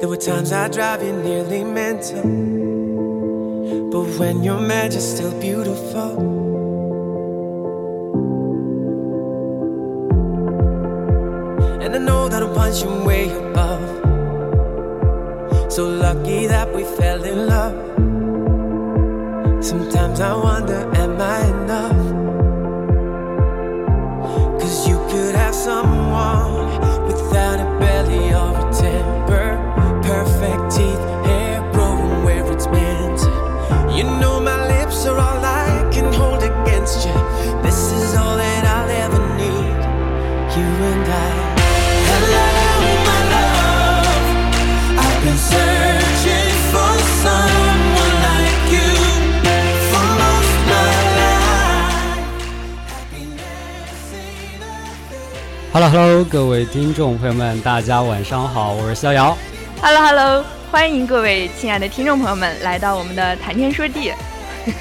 There were times I drive you nearly mental. But when you're mad, you're still beautiful. And I know that I'm punching way above. So lucky that we fell in love. Sometimes I wonder, am I enough? Cause you could have someone without a belly or a 哈喽哈喽，各位听众朋友们，大家晚上好，我是逍遥。哈喽哈喽，欢迎各位亲爱的听众朋友们来到我们的谈天说地。你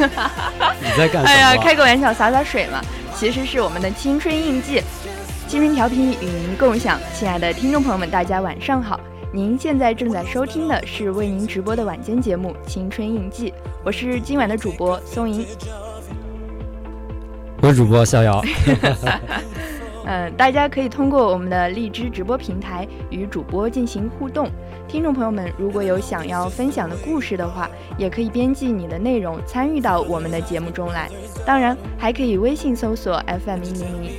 在干什么？哎呀，开个玩笑，洒洒水嘛。其实是我们的青春印记，青春调频与您共享。亲爱的听众朋友们，大家晚上好。您现在正在收听的是为您直播的晚间节目《青春印记》，我是今晚的主播松莹，我是主播逍遥。嗯，大家可以通过我们的荔枝直播平台与主播进行互动。听众朋友们，如果有想要分享的故事的话，也可以编辑你的内容参与到我们的节目中来。当然，还可以微信搜索 FM 一零零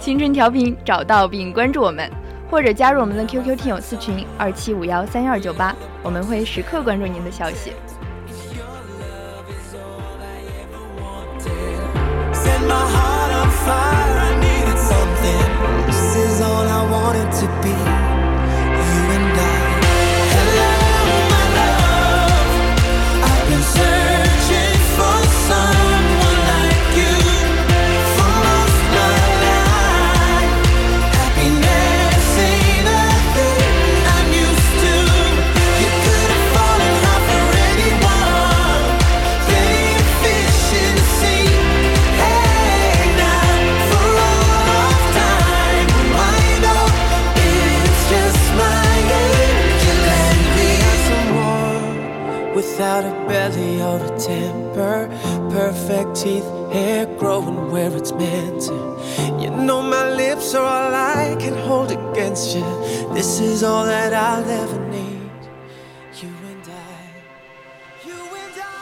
青春调频，找到并关注我们。或者加入我们的 QQ 听友私群二七五幺三幺二九八，我们会时刻关注您的消息。wanted to be.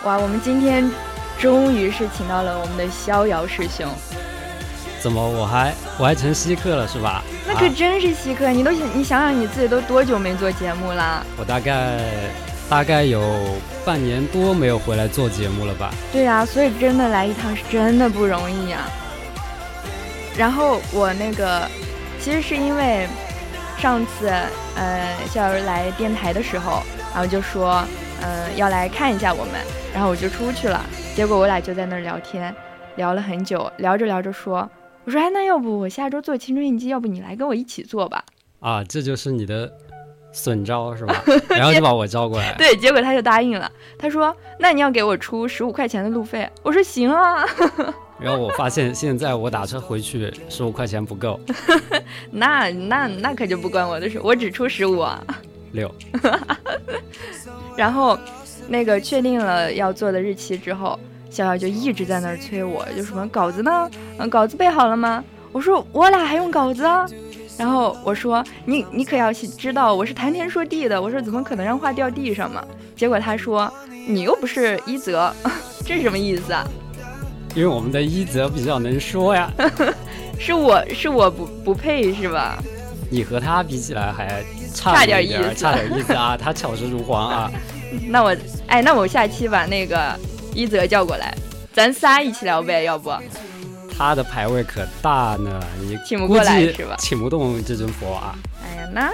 哇，我们今天终于是请到了我们的逍遥师兄。怎么，我还我还成稀客了是吧？那可真是稀客，你都想你想想你自己都多久没做节目了？我大概大概有半年多没有回来做节目了吧？对呀，所以真的来一趟是真的不容易啊。然后我那个其实是因为上次呃逍遥来电台的时候，然后就说嗯要来看一下我们。然后我就出去了，结果我俩就在那儿聊天，聊了很久，聊着聊着说：“我说，哎，那要不我下周做青春印记，要不你来跟我一起做吧？”啊，这就是你的损招是吧？然后就把我招过来。对，结果他就答应了。他说：“那你要给我出十五块钱的路费。”我说：“行啊。”然后我发现现在我打车回去十五块钱不够。那那那可就不关我的事，我只出十五啊。六。然后。那个确定了要做的日期之后，小小就一直在那儿催我，就什么稿子呢？嗯，稿子备好了吗？我说我俩还用稿子？然后我说你你可要知道我是谈天说地的，我说怎么可能让话掉地上嘛？结果他说你又不是一泽，这是什么意思啊？因为我们的一泽比较能说呀，是我是我不不配是吧？你和他比起来还差点意思，差点意思啊！他巧舌如簧啊。那我哎，那我下期把那个一泽叫过来，咱仨一起聊呗，要不？他的牌位可大呢，你请不过来是吧？请不动这尊佛啊！哎呀，那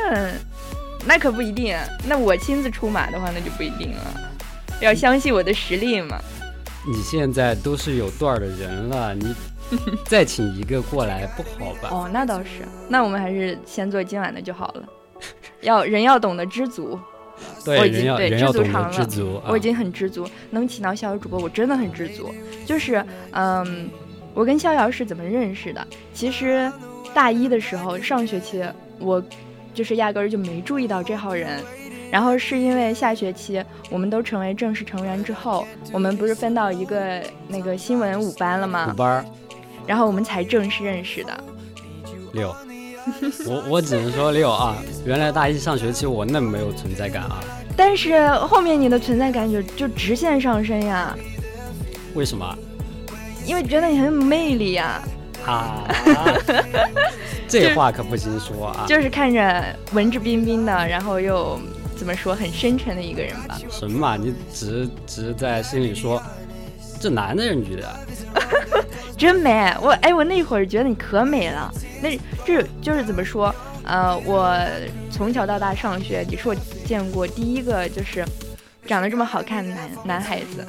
那可不一定。那我亲自出马的话，那就不一定了。要相信我的实力嘛。你现在都是有段儿的人了，你再请一个过来不好吧？哦，那倒是。那我们还是先做今晚的就好了。要人要懂得知足。对，人要懂得知足。我已经很知足，能请到逍遥主播，我真的很知足。就是，嗯。我跟逍遥是怎么认识的？其实大一的时候，上学期我就是压根儿就没注意到这号人，然后是因为下学期我们都成为正式成员之后，我们不是分到一个那个新闻五班了吗？五班，然后我们才正式认识的。六，我我只能说六啊！原来大一上学期我那么没有存在感啊！但是后面你的存在感就就直线上升呀？为什么？因为觉得你很有魅力呀！啊，这话可不行说啊！就是看着文质彬彬的，然后又怎么说很深沉的一个人吧？什么嘛？你只是只是在心里说，这男的女的？真美！我哎，我那会儿觉得你可美了。那这就是怎么说？呃，我从小到大上学，你是我见过第一个就是长得这么好看的男男孩子。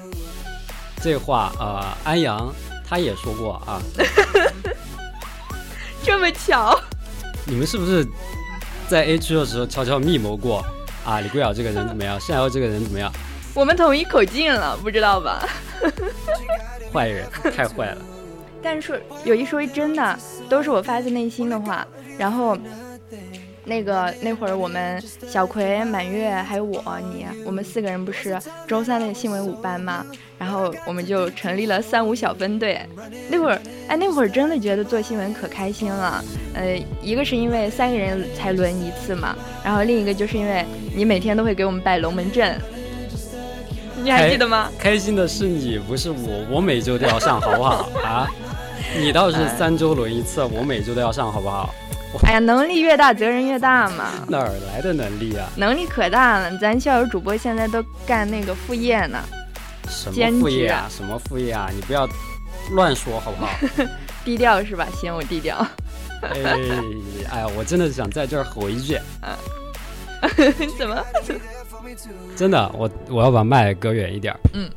这话呃，安阳。他也说过啊，这么巧，你们是不是在 A 区的时候悄悄密谋过啊？李桂瑶这个人怎么样？夏瑶这个人怎么样？我们统一口径了，不知道吧？坏人，太坏了。但是有一说一，真的都是我发自内心的话，然后。那个那会儿我们小葵、满月还有我你，我们四个人不是周三的新闻五班吗？然后我们就成立了三五小分队。那会儿哎，那会儿真的觉得做新闻可开心了。呃，一个是因为三个人才轮一次嘛，然后另一个就是因为你每天都会给我们摆龙门阵，你还记得吗？开心的是你，不是我。我每周都要上，好不好啊？你倒是 三周轮一次，我每周都要上，好不好？哎呀，能力越大，责任越大嘛。哪儿来的能力啊？能力可大了，咱校友主播现在都干那个副业呢。什么副业啊？什么副业啊？你不要乱说好不好？低调是吧？嫌，我低调。哎，哎呀，我真的想在这儿吼一句。啊 怎么？真的，我我要把麦隔远一点。嗯。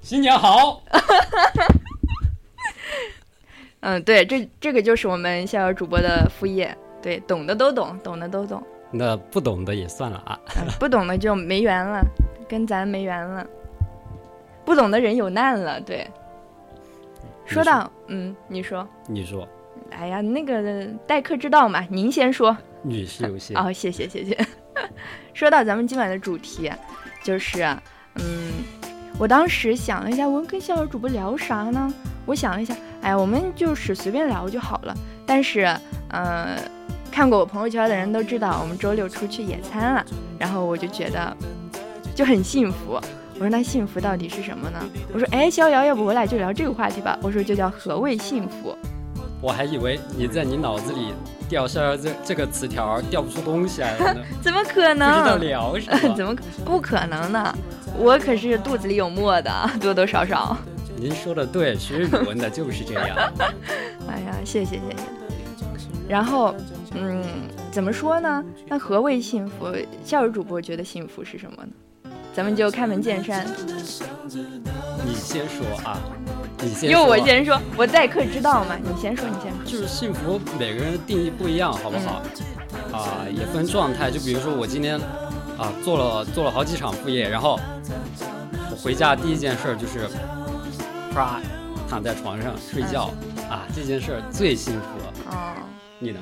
新年好。嗯，对，这这个就是我们逍遥主播的副业，对，懂的都懂，懂的都懂。那不懂的也算了啊，不懂的就没缘了，跟咱没缘了。不懂的人有难了，对。说到，嗯，你说，你说，哎呀，那个待客之道嘛，您先说。女士优先。哦，谢谢谢谢。说到咱们今晚的主题，就是，嗯，我当时想了一下，我跟逍遥主播聊啥呢？我想了一下，哎，我们就是随便聊就好了。但是，嗯，看过我朋友圈的人都知道，我们周六出去野餐了。然后我就觉得就很幸福。我说那幸福到底是什么呢？我说，哎，逍遥，要不我俩就聊这个话题吧。我说就叫何谓幸福。我还以为你在你脑子里掉逍遥这这个词条掉不出东西来了呢。怎么可能？不知道聊什么？怎么不可能呢？我可是肚子里有墨的，多多少少。您说的对，学语文的就是这样。哎呀，谢谢谢谢。然后，嗯，怎么说呢？那何谓幸福？教育主播觉得幸福是什么呢？咱们就开门见山。你先说啊，你先。又我先说，我待客之道嘛。你先说，你先说。就是幸福，每个人的定义不一样，好不好？啊，也分状态。就比如说我今天啊做了做了好几场副业，然后我回家第一件事就是。啪，躺在床上睡觉啊，这件事儿最幸福了。哦，你呢？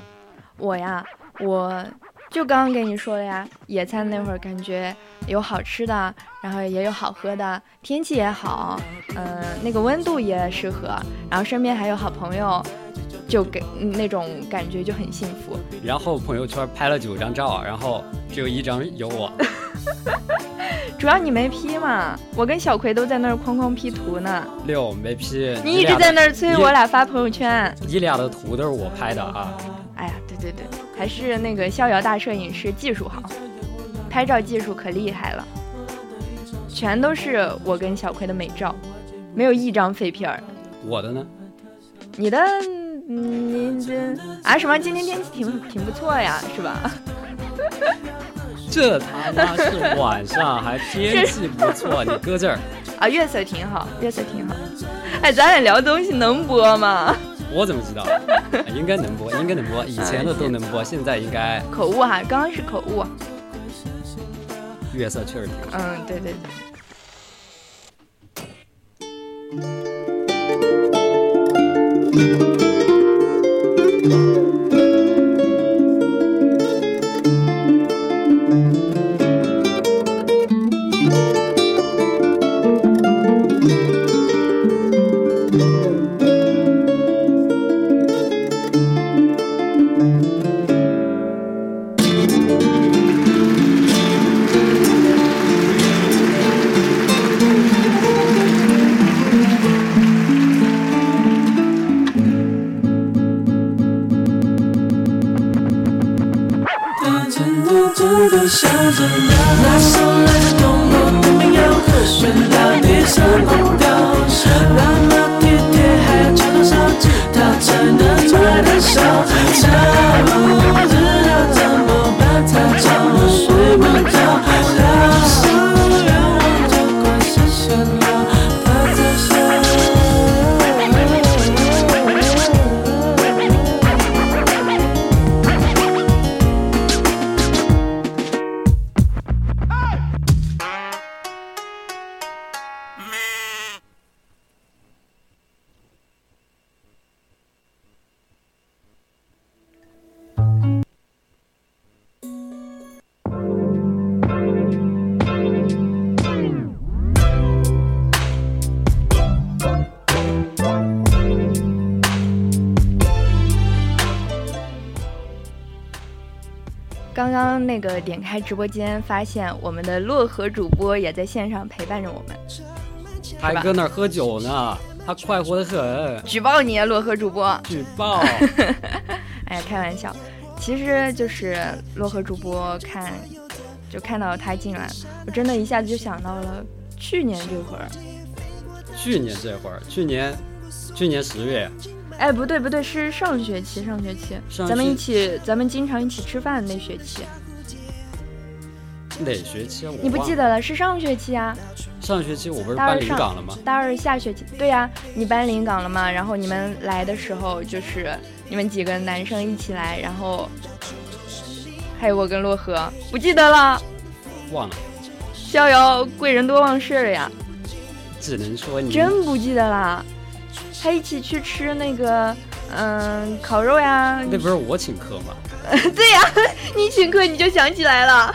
我呀，我就刚刚跟你说了呀，野餐那会儿感觉有好吃的，然后也有好喝的，天气也好，嗯，那个温度也适合，然后身边还有好朋友，就给那种感觉就很幸福。然后朋友圈拍了九张照，然后只有一张有我。主要你没 P 嘛，我跟小葵都在那儿哐哐 P 图呢。六没 P，你一直在那儿催我俩发朋友圈。你俩的图都是我拍的啊。哎呀，对对对，还是那个逍遥大摄影师技术好，拍照技术可厉害了，全都是我跟小葵的美照，没有一张废片儿。我的呢？你的，你这啊什么？今天天气挺挺不错呀，是吧？这他妈是晚上还天气不错，你搁这儿啊？月色挺好，月色挺好。哎，咱俩聊东西能播吗？我怎么知道？应该能播，应该能播。以前的都能播，现在应该口误哈，刚刚是口误。月色确实挺好。嗯，对对对。刚点开直播间，发现我们的洛河主播也在线上陪伴着我们，还搁那儿喝酒呢，他快活的很。举报你，洛河主播！举报！哎呀，开玩笑，其实就是洛河主播看，就看到他进来，我真的一下子就想到了去年这会儿。去年这会儿，去年，去年十月。哎，不对不对，是上学期，上学期，咱们一起，咱们经常一起吃饭那学期。哪学期啊？你不记得了？是上学期啊。上学期我不是搬临港了吗？大二下学期，对呀，你搬临港了吗？然后你们来的时候，就是你们几个男生一起来，然后还有我跟洛河，不记得了。忘了。逍遥贵人多忘事呀。只能说你真不记得啦。还一起去吃那个，嗯，烤肉呀。那不是我请客吗？对呀，你请客你就想起来了。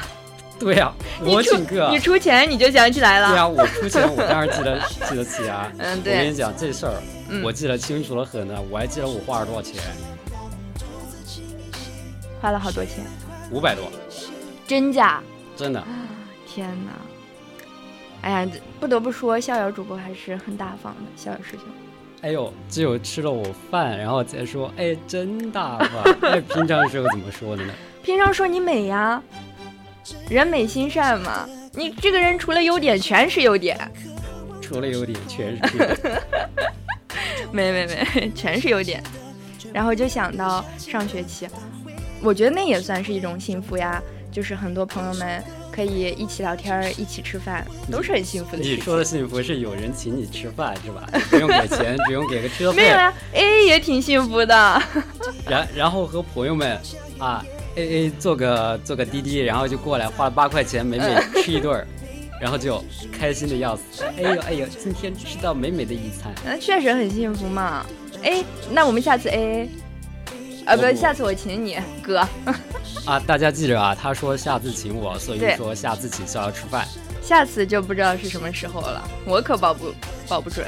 对呀，我请客，你出钱你就想起来了。对呀，我出钱，我当然记得 记得起啊。嗯，对。我跟你讲这事儿，我记得清楚了很呢。我还记得我花了多少钱。花了好多钱。五百多。真假？真的。天哪！哎呀，不得不说，逍遥主播还是很大方的，逍遥师兄。哎呦，只有吃了我饭，然后才说，哎，真大方。那平常时候怎么说的呢？平常说你美呀，人美心善嘛。你这个人除了优点全是优点，除了优点全是。没没没，全是优点。然后就想到上学期，我觉得那也算是一种幸福呀，就是很多朋友们。可以一起聊天，一起吃饭，都是很幸福的。你说的幸福是有人请你吃饭是吧？不用给钱，不用给个车费。没有呀，A 也挺幸福的。然然后和朋友们啊，A A 做个做个滴滴，然后就过来花了八块钱，美美吃一顿，然后就开心的要死。哎呦哎呦，今天吃到美美的一餐，那确实很幸福嘛。哎，那我们下次 A A，啊不，下次我请你哥。啊，大家记着啊！他说下次请我，所以说下次请逍遥吃饭。下次就不知道是什么时候了，我可保不保不准。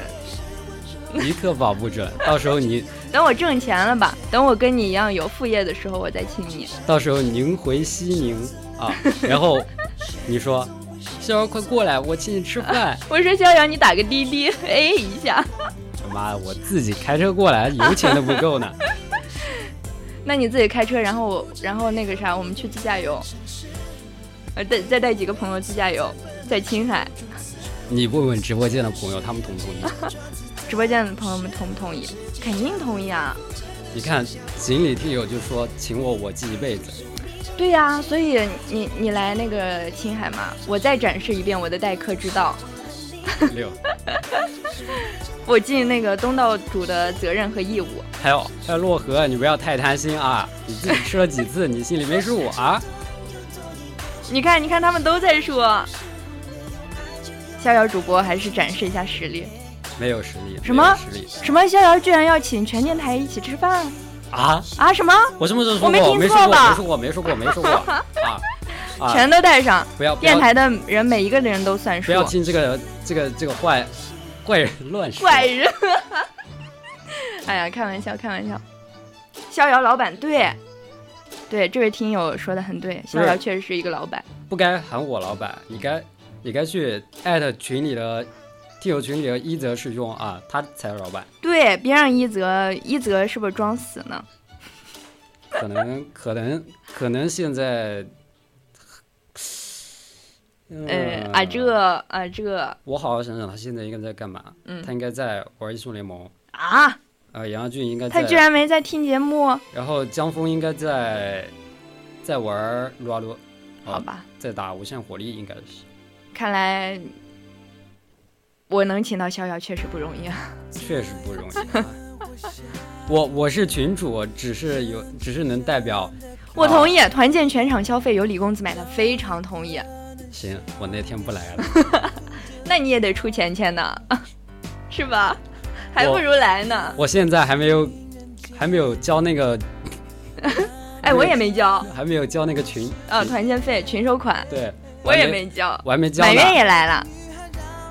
一刻保不准。到时候你，等我挣钱了吧，等我跟你一样有副业的时候，我再请你。到时候宁回西宁啊，然后你说，逍遥快过来，我请你吃饭。我说逍遥，你打个滴滴，A 一下。他妈的，我自己开车过来，油钱都不够呢。那你自己开车，然后我，然后那个啥，我们去自驾游，呃，再再带几个朋友自驾游，在青海。你问问直播间的朋友，他们同不同意？直播间的朋友们同不同意？肯定同意啊！你看，锦鲤听友就说请我，我记一辈子。对呀，所以你你来那个青海嘛，我再展示一遍我的待客之道。六。我尽那个东道主的责任和义务。还有还有洛河，你不要太贪心啊！你自己吃了几次，你心里没数啊？你看，你看，他们都在说。逍遥主播还是展示一下实力，没有实力。什么实力？什么？逍遥居然要请全电台一起吃饭？啊啊！什么？我什么时候说过？我没听错吧？没说过，没说过，没说过 啊！全都带上。不要电台的人每一个人都算数。不要听这个这个这个坏坏人乱说。坏人。哎呀，开玩笑，开玩笑。逍遥老板，对，对，这位听友说的很对，逍遥确实是一个老板。不该喊我老板，你该。你该去艾特群里的听友群里的一泽师兄啊，他才是老板。对，别让一泽，一泽是不是装死呢？可能，可能，可能现在，呃啊这啊这，我好好想想，他现在应该在干嘛？嗯，他应该在玩英雄联盟啊。呃，杨亚俊应该他居然没在听节目。然后江峰应该在在玩撸啊撸，好吧，在打无限火力，应该是。看来我能请到逍遥确实不容易啊，确实不容易。我我是群主，只是有，只是能代表。我同意，团建全场消费由李公子买单，非常同意。行，我那天不来了。那你也得出钱钱呢，是吧？还不如来呢。我现在还没有，还没有交那个。哎，我也没交，还没有交那个群。啊，团建费，群收款。对。我也没交，我还没交。满月也来了，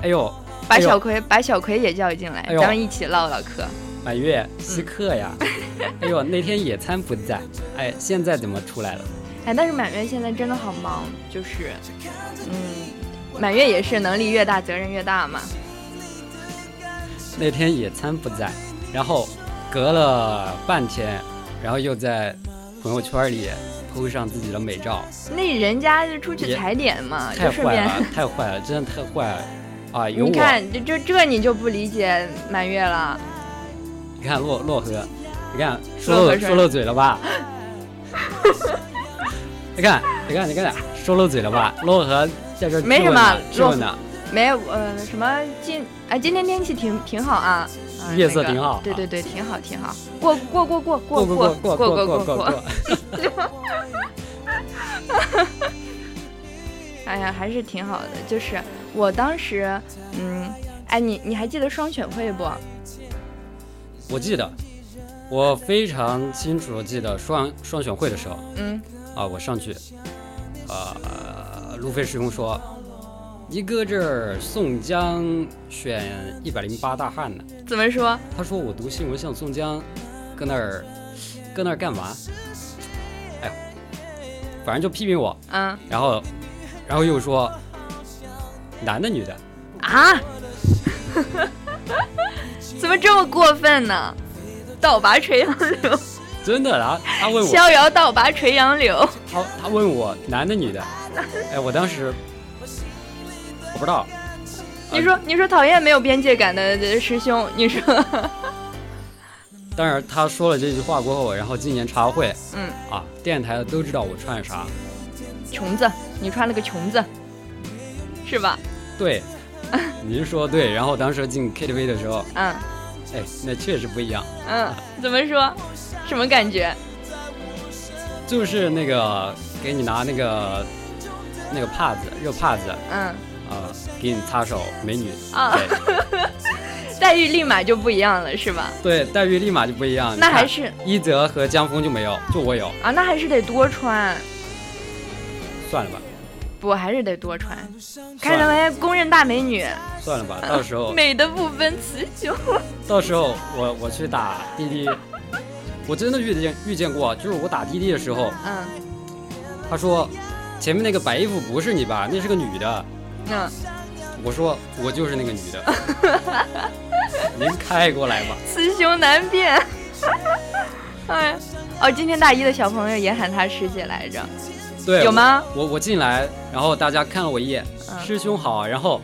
哎呦，把小葵把小葵也叫进来，咱们一起唠唠嗑。满月稀客呀，哎呦，那天野餐不在，哎，现在怎么出来了？哎，但是满月现在真的好忙，就是，嗯，满月也是能力越大责任越大嘛。那天野餐不在，然后隔了半天，然后又在朋友圈里。铺上自己的美照，那人家就出去踩点嘛，太坏了，太坏了，真的太坏了啊！你看，这这这你就不理解满月了。你看洛洛河，你看说漏说漏嘴了吧？你看，你看，你看，说漏嘴了吧？洛河在这没什么，质问的，没有呃什么今哎今天天气挺挺好啊，夜色挺好，对对对，挺好挺好，过过过过过过过过过过过过。哎呀，还是挺好的。就是我当时，嗯，哎，你你还记得双选会不？我记得，我非常清楚记得双双选会的时候，嗯，啊，我上去，呃，路飞师兄说，你搁这儿宋江选一百零八大汉呢？怎么说？他说我读新闻像宋江，搁那儿，搁那儿干嘛？哎反正就批评我，嗯，然后，然后又说，男的女的，啊，怎么这么过分呢？倒拔垂杨柳，真的啊？他问我。逍遥倒拔垂杨柳，他他问我男的女的，哎，我当时我不知道，你说你说讨厌没有边界感的师兄，你说。但是他说了这句话过后，然后今年茶会，嗯。啊，电台的都知道我穿啥，裙子，你穿了个裙子，是吧？对，您说对。然后当时进 KTV 的时候，嗯，哎，那确实不一样。嗯，怎么说？什么感觉？就是那个给你拿那个那个帕子，热帕子，嗯，啊，给你擦手，美女啊。待遇立马就不一样了，是吧？对，待遇立马就不一样。那还是一泽和江峰就没有，就我有啊。那还是得多穿。算了吧，不，还是得多穿。看成为公认大美女，算了吧，到时候 美的不分雌雄。到时候我我去打滴滴，我真的遇见遇见过，就是我打滴滴的时候，嗯他说前面那个白衣服不是你吧？那是个女的。嗯，我说我就是那个女的，您开过来吧。雌雄难辨。哎，哦，今天大一的小朋友也喊他师姐来着，对，有吗？我我进来，然后大家看了我一眼，嗯师兄好，然后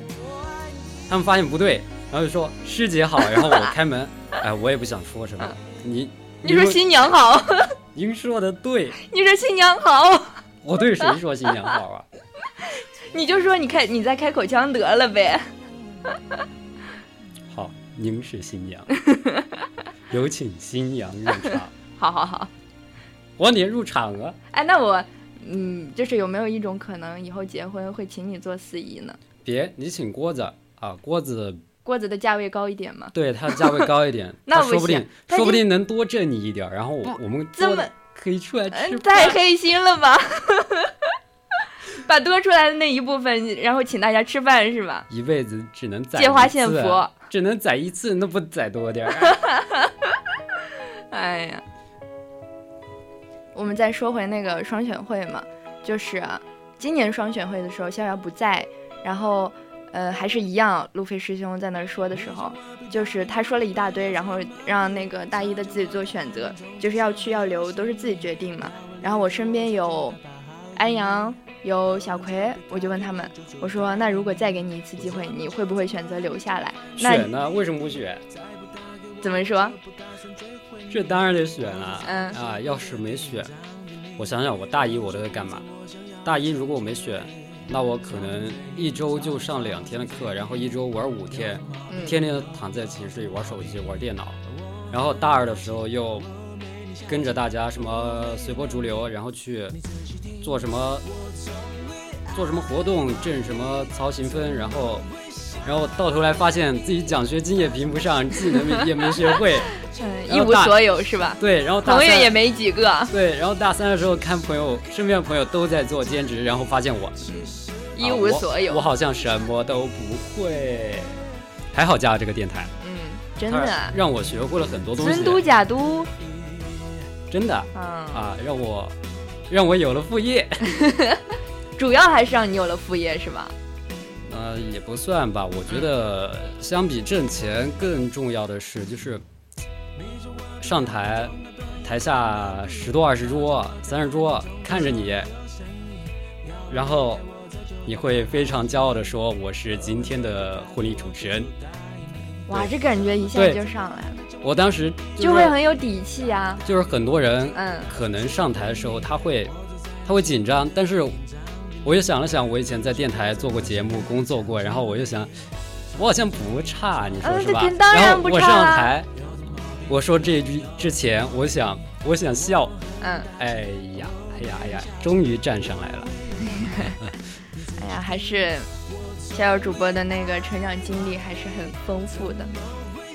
他们发现不对，然后就说师姐好，然后我开门，哎，我也不想说什么，你你说新娘好，您说的对，你说新娘好，我对谁说新娘好啊？你就说你开你在开口腔得了呗。好，您是新娘，有请新娘入场，好好好，我点入场啊。哎，那我，嗯，就是有没有一种可能，以后结婚会请你做司仪呢？别，你请郭子啊，郭子锅子的价位高一点嘛？对他价位高一点，那说不定说不定能多挣你一点，然后我我们这么可以出来吃嗯，太。黑心了吧！把多出来的那一部分，然后请大家吃饭是吧？一辈子只能宰借花献佛，只能宰一次，那不宰多点儿？哎呀，我们再说回那个双选会嘛，就是、啊、今年双选会的时候，逍遥不在，然后呃还是一样，路飞师兄在那儿说的时候，就是他说了一大堆，然后让那个大一的自己做选择，就是要去要留都是自己决定嘛。然后我身边有安阳。有小葵，我就问他们，我说那如果再给你一次机会，你会不会选择留下来？那选呢？为什么不选？怎么说？这当然得选了。嗯啊，要是没选，我想想，我大一我都在干嘛？大一如果我没选，那我可能一周就上两天的课，然后一周玩五天，嗯天天躺在寝室里玩手机、玩电脑。然后大二的时候又跟着大家什么随波逐流，然后去做什么做什么活动，挣什么操行分，然后然后到头来发现自己奖学金也评不上，技能也没学会，嗯，一无所有是吧？对，然后大三朋友也没几个，对，然后大三的时候看朋友身边的朋友都在做兼职，然后发现我一啊无所有。我，我好像什么都不会。还好加了这个电台，嗯，真的啊，让我学会了很多东西尊，都假都，真的嗯，啊，让我让我有了副业。主要还是让你有了副业是吧？呃，也不算吧，我觉得相比挣钱，更重要的是就是上台，台下十多、二十桌、三十桌看着你，然后你会非常骄傲的说：“我是今天的婚礼主持人。哇，这感觉一下就上来了，”我当时就是会很有底气啊。就是很多人嗯可能上台的时候他会他会紧张，但是我又想了想，我以前在电台做过节目，工作过，然后我又想，我好像不差，你说嗯是吧？然然后我上台，我说这句之前，我想我想笑，嗯，哎呀哎呀哎呀，终于站上来了。哎呀，还是逍遥主播的那个成长经历还是很丰富的。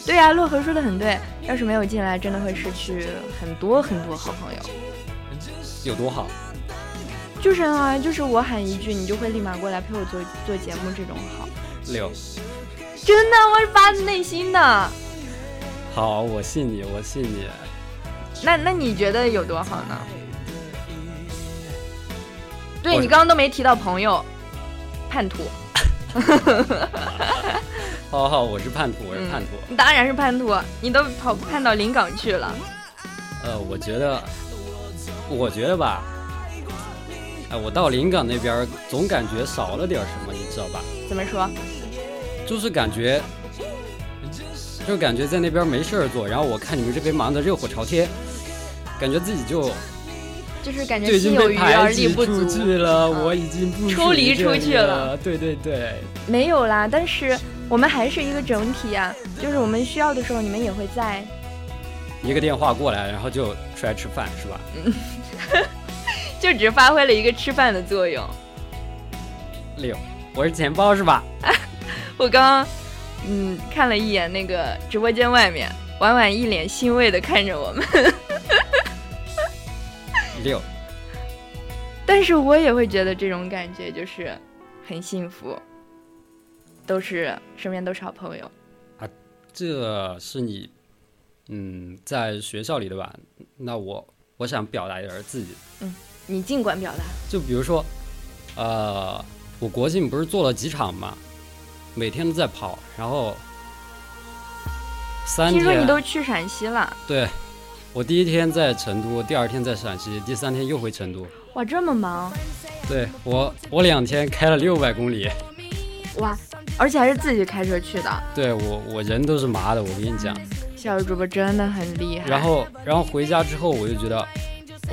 对呀、洛河说的很对，要是没有进来，真的会失去很多很多好朋友。有多好？就是啊，就是我喊一句，你就会立马过来陪我做做节目，这种好，六真的，我是发自内心的。好，我信你，我信你。那那你觉得有多好呢？对你刚刚都没提到朋友，叛徒，好好，我是叛徒，我是叛徒。嗯，当然是叛徒，你都跑叛到临港去了。呃，我觉得，我觉得吧，哎，我到临港那边儿总感觉少了点什么，你知道吧？怎么说？就是感觉，就感觉在那边没事儿做，然后我看你们这边忙得热火朝天，感觉自己就就是感觉心有余而力不足。去了，嗯我已经不抽离出去了了。对对对，没有啦，但是我们还是一个整体啊，就是我们需要的时候，你们也会在。一个电话过来，然后就出来吃饭，是吧？就只发挥了一个吃饭的作用。六，我是钱包是吧？我刚刚嗯看了一眼那个直播间外面，婉婉一脸欣慰的看着我们，六，但但是我也会觉得这种感觉就是很幸福，都是身边都是好朋友。啊这是你，嗯，在学校里的吧？那我我想表达一点自己，你尽管表达。就比如说，呃，我国庆不是做了几场嘛，每天都在跑，然后三听说你，都去陕西了，对，我第一天在成都，第二天在陕西，第三天又回成都。哇，这么忙对我，我两天开了六百公里，哇，而且还是自己开车去的。对我我人都是麻的，我跟你讲。小主播真的很厉害。然，后然后回家之后，我就觉得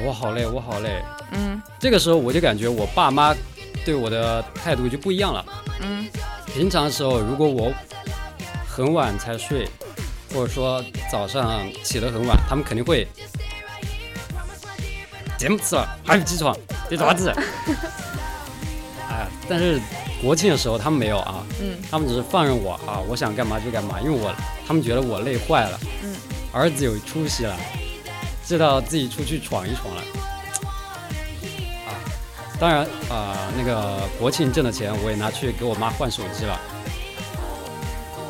我好累，我好累。嗯这个时候我就感觉我爸妈对我的态度就不一样了。嗯，平常的时候，如果我很晚才睡，或者说早上起得很晚，他们肯定会节目吃了还不起床，得爪子。哎，但是国庆的时候他们没有啊，嗯，他们只是放任我啊，我想干嘛就干嘛，因为我他们觉得我累坏了，嗯，儿子有出息了，知道自己出去闯一闯了。啊，当然啊、那个国庆挣的钱我也拿去给我妈换手机了，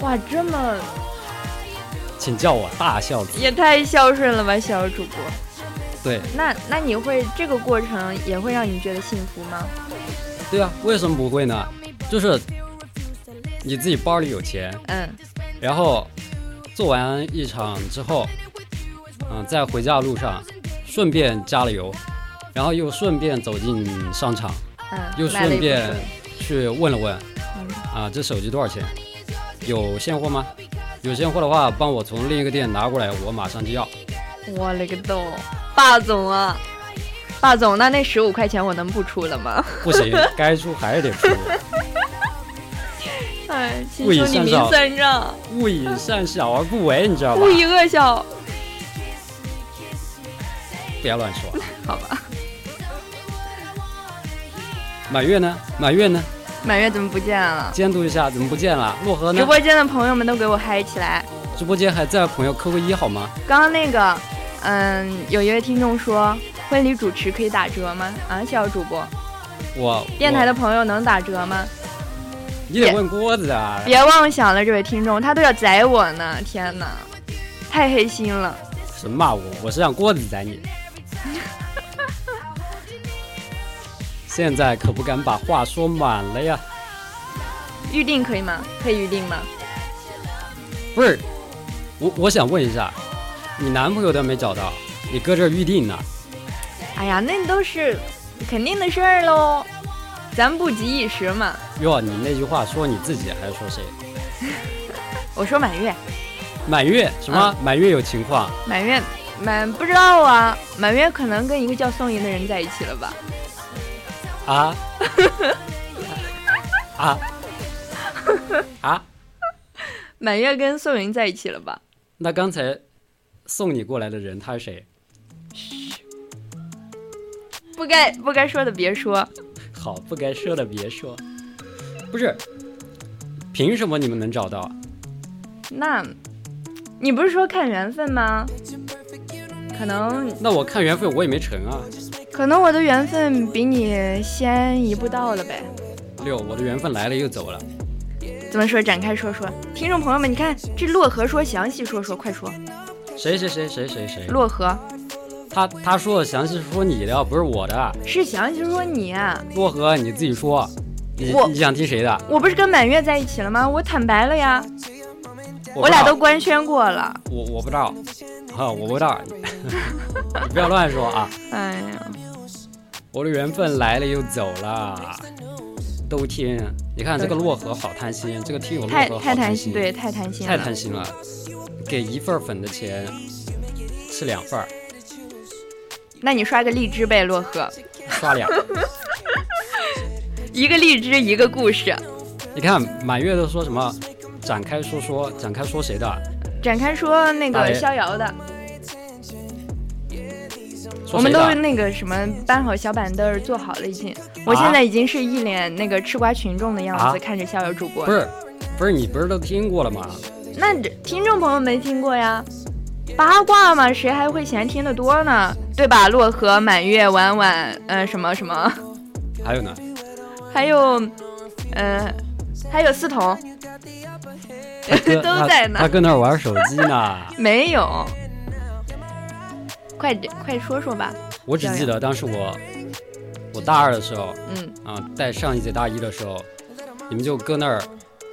哇，这么请叫我大孝子。也太孝顺了吧，小主播。对那那你会这个过程也会让你觉得幸福吗？对啊，为什么不会呢？就是你自己包里有钱，嗯然后做完一场之后，嗯，在回家的路上顺便加了油，然后又顺便走进商场，嗯，又顺便去问了问，嗯啊，这手机多少钱？有现货吗？有现货的话，帮我从另一个店拿过来，我马上就要。我勒个豆，霸总啊！霸总，那那十五块钱我能不出了吗？不行，该出还是得出。哎，请勿以求你明善小算账，勿以善小而不为，你知道吧勿？以恶小，不要乱说。好吧？满月呢？满月呢？满月怎么不见了？监督一下，怎么不见了？洛河呢？直播间的朋友们都给我嗨起来！直播间还在，朋友扣个一好吗？刚刚那个，嗯，有一位听众说，婚礼主持可以打折吗？啊，小主播，我电台的朋友能打折吗？你得问郭子啊。别妄想了，这位听众，他都要宰我呢！天哪，太黑心了！是骂我，我是让郭子宰你。现在可不敢把话说满了呀。预定可以吗？可以预定吗？不是，我我想问一下，你男朋友都没找到，你搁这儿预定呢？哎呀，那都是肯定的事儿喽，咱不急一时嘛。哟，你那句话说你自己还是说谁？我说满月，满月什么？满月有情况？满月满不知道啊，满月可能跟一个叫宋莹的人在一起了吧？啊？啊？啊？满月跟宋莹在一起了吧？那刚才送你过来的人他是谁？嘘不该不该说的别说。好，不该说的别说。不是，凭什么你们能找到？那，你不是说看缘分吗？可能那我看缘分我也没成啊。可能我的缘分比你先一步到了呗。六，我的缘分来了又走了。怎么说？展开说说，听众朋友们，你看这洛河说详细说说，快说。谁谁谁谁谁谁？洛河他他说的详细是说你的，不是我的。是详细说你啊，洛河你自己说，你我你想听谁的？我不是跟满月在一起了吗？我坦白了呀，我俩都官宣过了。我我不知道，啊，我不知道，你不要乱说啊！哎呀，我的缘分来了又走了，都听。你看这个洛河好贪心，这个听友洛太河好太贪心，心，对，太贪心了。太贪心了，给一份粉的钱吃两份儿，那你刷个荔枝呗，洛河，刷两。一个荔枝一个故事，你看满月都说什么？展开说说，展开说谁的？展开说那个逍遥的，我们都是那个什么搬好小板凳坐好了已经。我现在已经是一脸那个吃瓜群众的样子，啊看着逍遥主播。不是，不是你不是都听过了吗？那这听众朋友没听过呀？八卦嘛，谁还会嫌听得多呢？对吧？洛河、满月、婉婉，呃，什么什么，还有呢？还有，呃，还有四彤，都在呢。他搁那儿玩手机呢。没有，快点，快说说吧。我只记得当时我，我大二的时候，嗯，啊，带上一届大一的时候，你们就搁那儿，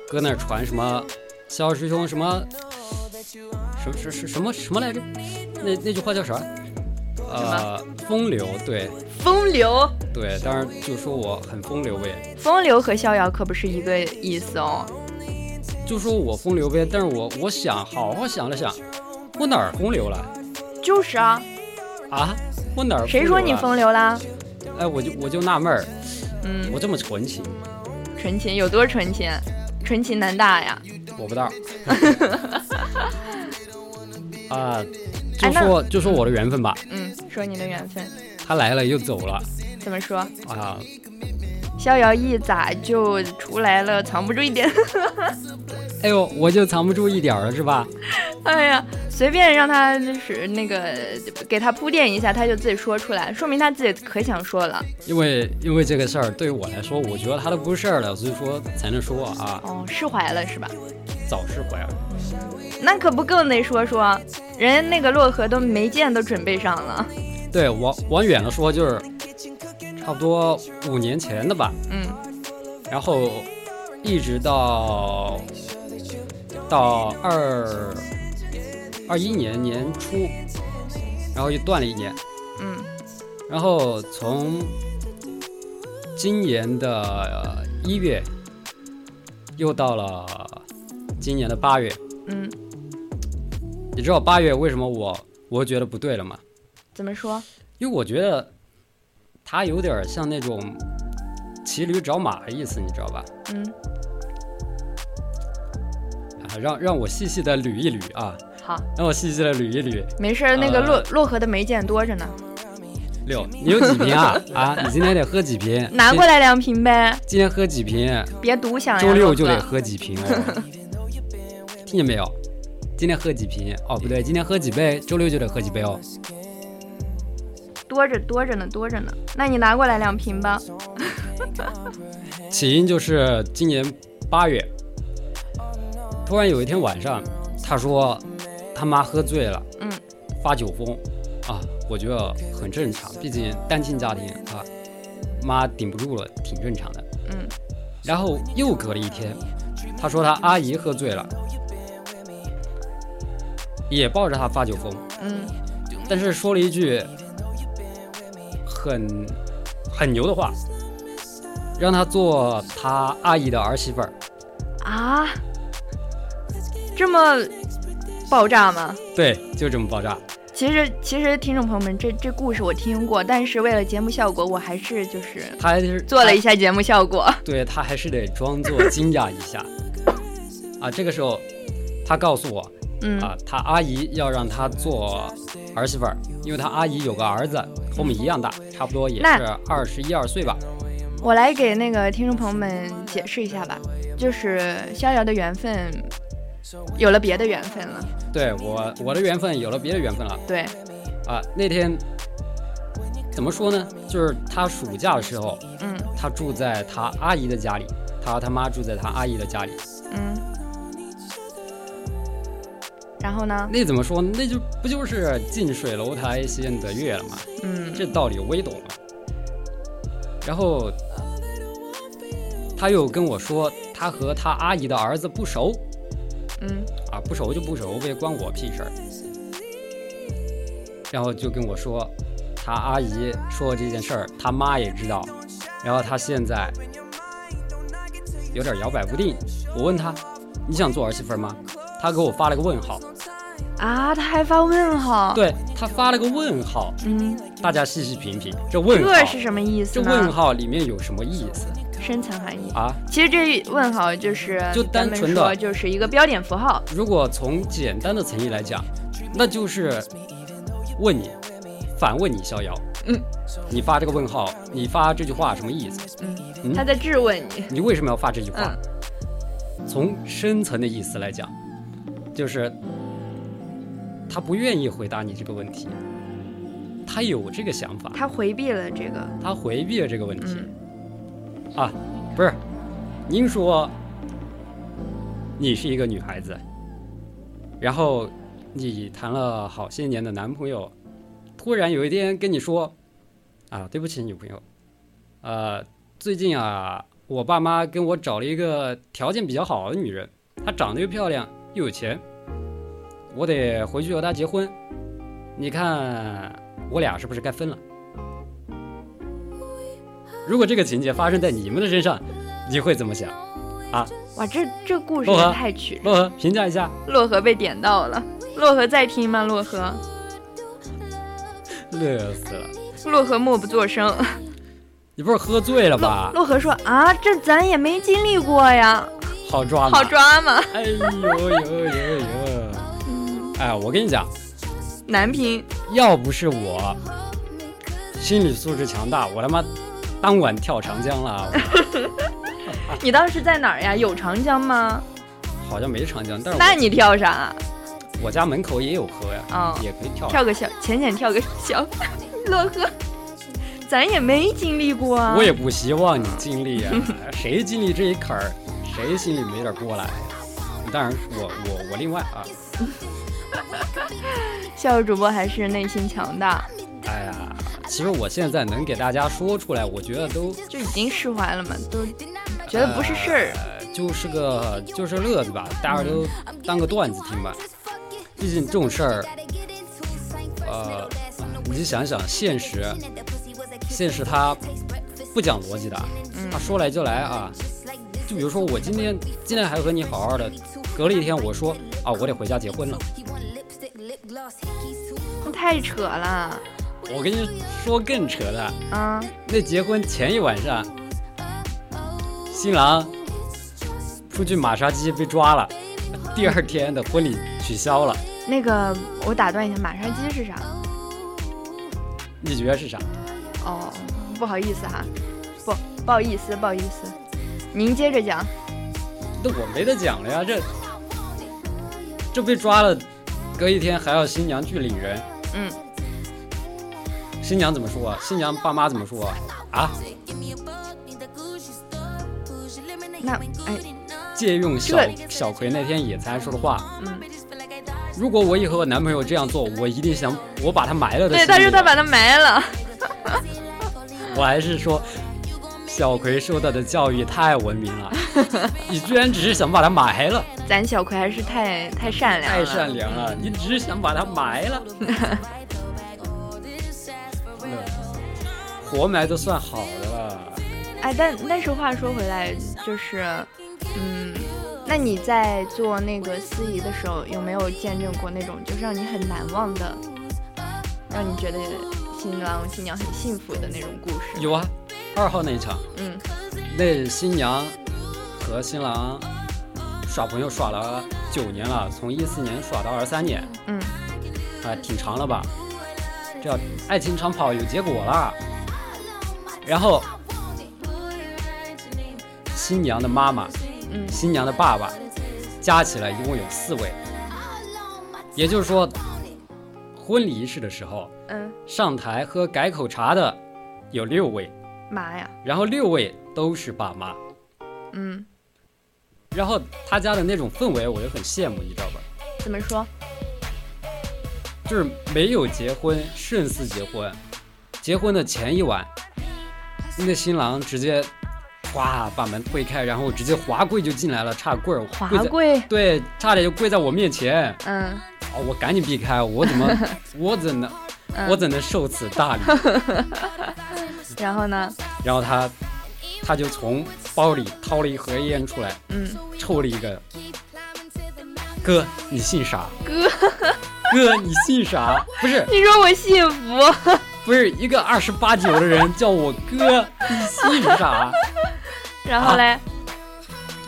搁那儿传什么肖师兄什么，什什什什么什么来着？那那句话叫啥？呃，风流，对，风流，对，当然就说我很风流呗。风流和逍遥可不是一个意思哦。就说我风流呗，但是我我想好好想了想，我哪儿风流了？就是啊。啊？我哪儿？谁说你风流啦？哎，我就我就纳闷儿，嗯，我这么纯情，纯情有多纯情？纯情难大呀。我不知道。啊，就说就说我的缘分吧。嗯，说你的缘分。他来了又走了。怎么说？啊，逍遥一咋就出来了？藏不住一点。哎呦，我就藏不住一点了，是吧？哎呀，随便让他就是那个给他铺垫一下，他就自己说出来，说明他自己可想说了。因为因为这个事儿对于我来说，我觉得他都不是事儿了，所以说才能说啊。哦，释怀了是吧？早释怀了。那可不更得说说，人家那个洛河都没见都准备上了。对，往往远了说就是差不多五年前的吧。嗯。然后一直到到二二一年年初，然后又断了一年。嗯。然后从今年的一月又到了今年的八月。嗯。你知道八月为什么我我觉得不对了吗？怎么说？因为我觉得他有点像那种骑驴找马的意思，你知道吧？嗯。啊，让让我细细的捋一捋啊。好。让我细细的捋一捋。没事，那个洛洛河的梅见多着呢。六，你有几瓶啊？啊，你今天得喝几瓶？拿过来两瓶呗。今天喝几瓶？别独享呀。周六就得喝几瓶哦。听见没有？今天喝几瓶？哦，不对，今天喝几杯？周六就得喝几杯哦。多着多着呢，多着呢。那你拿过来两瓶吧。起因就是今年八月，突然有一天晚上，他说他妈喝醉了，嗯，发酒疯，啊，我觉得很正常，毕竟单亲家庭啊，妈顶不住了，挺正常的。嗯。然后又隔了一天，他说他阿姨喝醉了。也抱着他发酒疯，嗯，但是说了一句很很牛的话，让他做他阿姨的儿媳妇儿啊，这么爆炸吗？对，就这么爆炸。其实，其实听众朋友们，这这故事我听过，但是为了节目效果，我还是就是他还是做了一下节目效果。对他还是得装作 惊讶一下啊。这个时候，他告诉我。嗯啊，他阿姨要让他做儿媳妇儿，因为他阿姨有个儿子，和我们一样大，差不多也是二十一二岁吧。我来给那个听众朋友们解释一下吧，就是逍遥的缘分有了别的缘分了。对我，我的缘分有了别的缘分了。对，啊，那天怎么说呢？就是他暑假的时候，嗯，他住在他阿姨的家里，他和他妈住在他阿姨的家里，然后呢？那怎么说？那就不就是近水楼台先得月了吗？嗯，这道理我也懂了。然后他又跟我说，他和他阿姨的儿子不熟。嗯，啊，不熟就不熟呗，关我屁事儿。然后就跟我说，他阿姨说这件事儿，他妈也知道。然后他现在有点摇摆不定。我问他，你想做儿媳妇吗？他给我发了个问号。啊，他还发问号？对他发了个问号。嗯，大家细细品品，这问号这是什么意思？这问号里面有什么意思？深层含义啊！其实这问号就是就单纯的，就是一个标点符号。如果从简单的层意来讲，那就是问你，反问你逍遥。嗯，你发这个问号，你发这句话什么意思？嗯，他在质问你，你为什么要发这句话？从深层的意思来讲，就是。他不愿意回答你这个问题，他有这个想法，他回避了这个，他回避了这个问题、嗯，啊，不是，您说你是一个女孩子，然后你谈了好些年的男朋友，突然有一天跟你说，啊，对不起，女朋友，呃，最近啊，我爸妈跟我找了一个条件比较好的女人，她长得又漂亮又有钱，我得回去和她结婚，你看我俩是不是该分了？如果这个情节发生在你们的身上，你会怎么想？啊哇，这这故事也太曲折。洛河评价一下。洛河被点到了，洛河在听吗？洛河，乐死了！洛河默不作声。你不是喝醉了吧？洛河说啊，这咱也没经历过呀，好抓吗？好！抓吗？哎呦呦呦呦！哎，我跟你讲，难评。要不是我心理素质强大，我他妈当晚跳长江了。你当时在哪儿呀？有长江吗？好像没长江，但是我那你跳啥？我家门口也有河呀，哦也可以跳。跳个小浅浅跳个小 洛河，咱也没经历过啊。我也不希望你经历呀，谁经历这一坎儿，谁心里没点过来呀？当然我，我我另外啊，校友主播还是内心强大，哎呀，其实我现在能给大家说出来，我觉得都就已经释怀了嘛，都觉得不是事儿。呃，就是个就是乐子吧，大家都当个段子听吧。毕竟这种事儿，呃，你就想想现实，现实它不讲逻辑的，它说来就来啊。就比如说我今天今天还和你好好的，隔了一天我说啊我得回家结婚了，那太扯了我跟你说更扯的，啊！那结婚前一晚上，新郎出去马杀鸡被抓了，第二天的婚礼取消了，那个，我打断一下，马杀鸡是啥？你觉得是啥？哦，不好意思哈，不不好意思，不好意思，您接着讲。那我没得讲了呀，这这被抓了，隔一天还要新娘去领人，嗯，新娘怎么说啊？新娘爸妈怎么说啊？啊，那哎，借用小这小葵那天野餐说的话，嗯，如果我以后我男朋友这样做，我一定想我把他埋了的。对，他说他把他埋了。我还是说，小葵受到的教育太文明了，你居然只是想把它埋了，咱小葵还是太太善良太，善良了，你只是想把它埋了。活埋都算好的了，哎，但但是话说回来，就是，嗯，那你在做那个司仪的时候，有没有见证过那种就是让你很难忘的，让你觉得新郎新娘很幸福的那种故事？有啊，二号那一场，嗯。那新娘和新郎耍朋友耍了九年了，从一四年耍到二三年，嗯。啊，挺长了吧？这要爱情长跑有结果了。然后，新娘的妈妈、嗯。新娘的爸爸，加起来一共有四位。也就是说，婚礼仪式的时候，嗯，上台喝改口茶的有六位，妈呀，然后六位都是爸妈。嗯，然后他家的那种氛围，我就很羡慕，你知道吧？怎么说？就是没有结婚胜似结婚。结婚的前一晚，那新郎直接哗把门推开，然后直接滑跪就进来了，差棍儿滑跪对，差点就跪在我面前。嗯哦，我赶紧避开，我怎么 我怎能嗯，我怎能受此大礼？然后呢？然后他他就从包里掏了一盒烟出来，嗯，抽了一个。哥，你姓啥？哥，哥，你姓啥？不是，你说我幸福？不是一个二十八九的人叫我哥，你姓啥？然后嘞？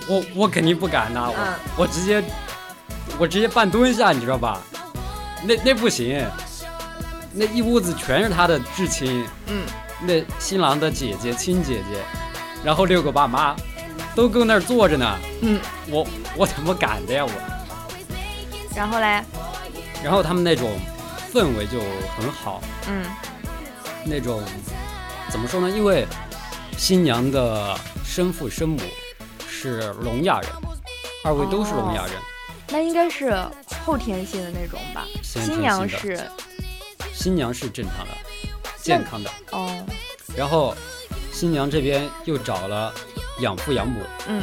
我我肯定不敢呐，我、嗯我直接我直接半蹲下，你知道吧？那那不行，那一屋子全是他的至亲，嗯，那新郎的姐姐、亲姐姐，然后六个爸妈都搁那儿坐着呢，嗯，我我怎么敢的呀我？然后嘞？然后他们那种氛围就很好，嗯那种怎么说呢？因为新娘的生父生母是聋哑人，二位都是聋哑人。那应该是后天性的那种吧？新娘是新娘是正常的、健康的，哦，然后新娘这边又找了养父养母，嗯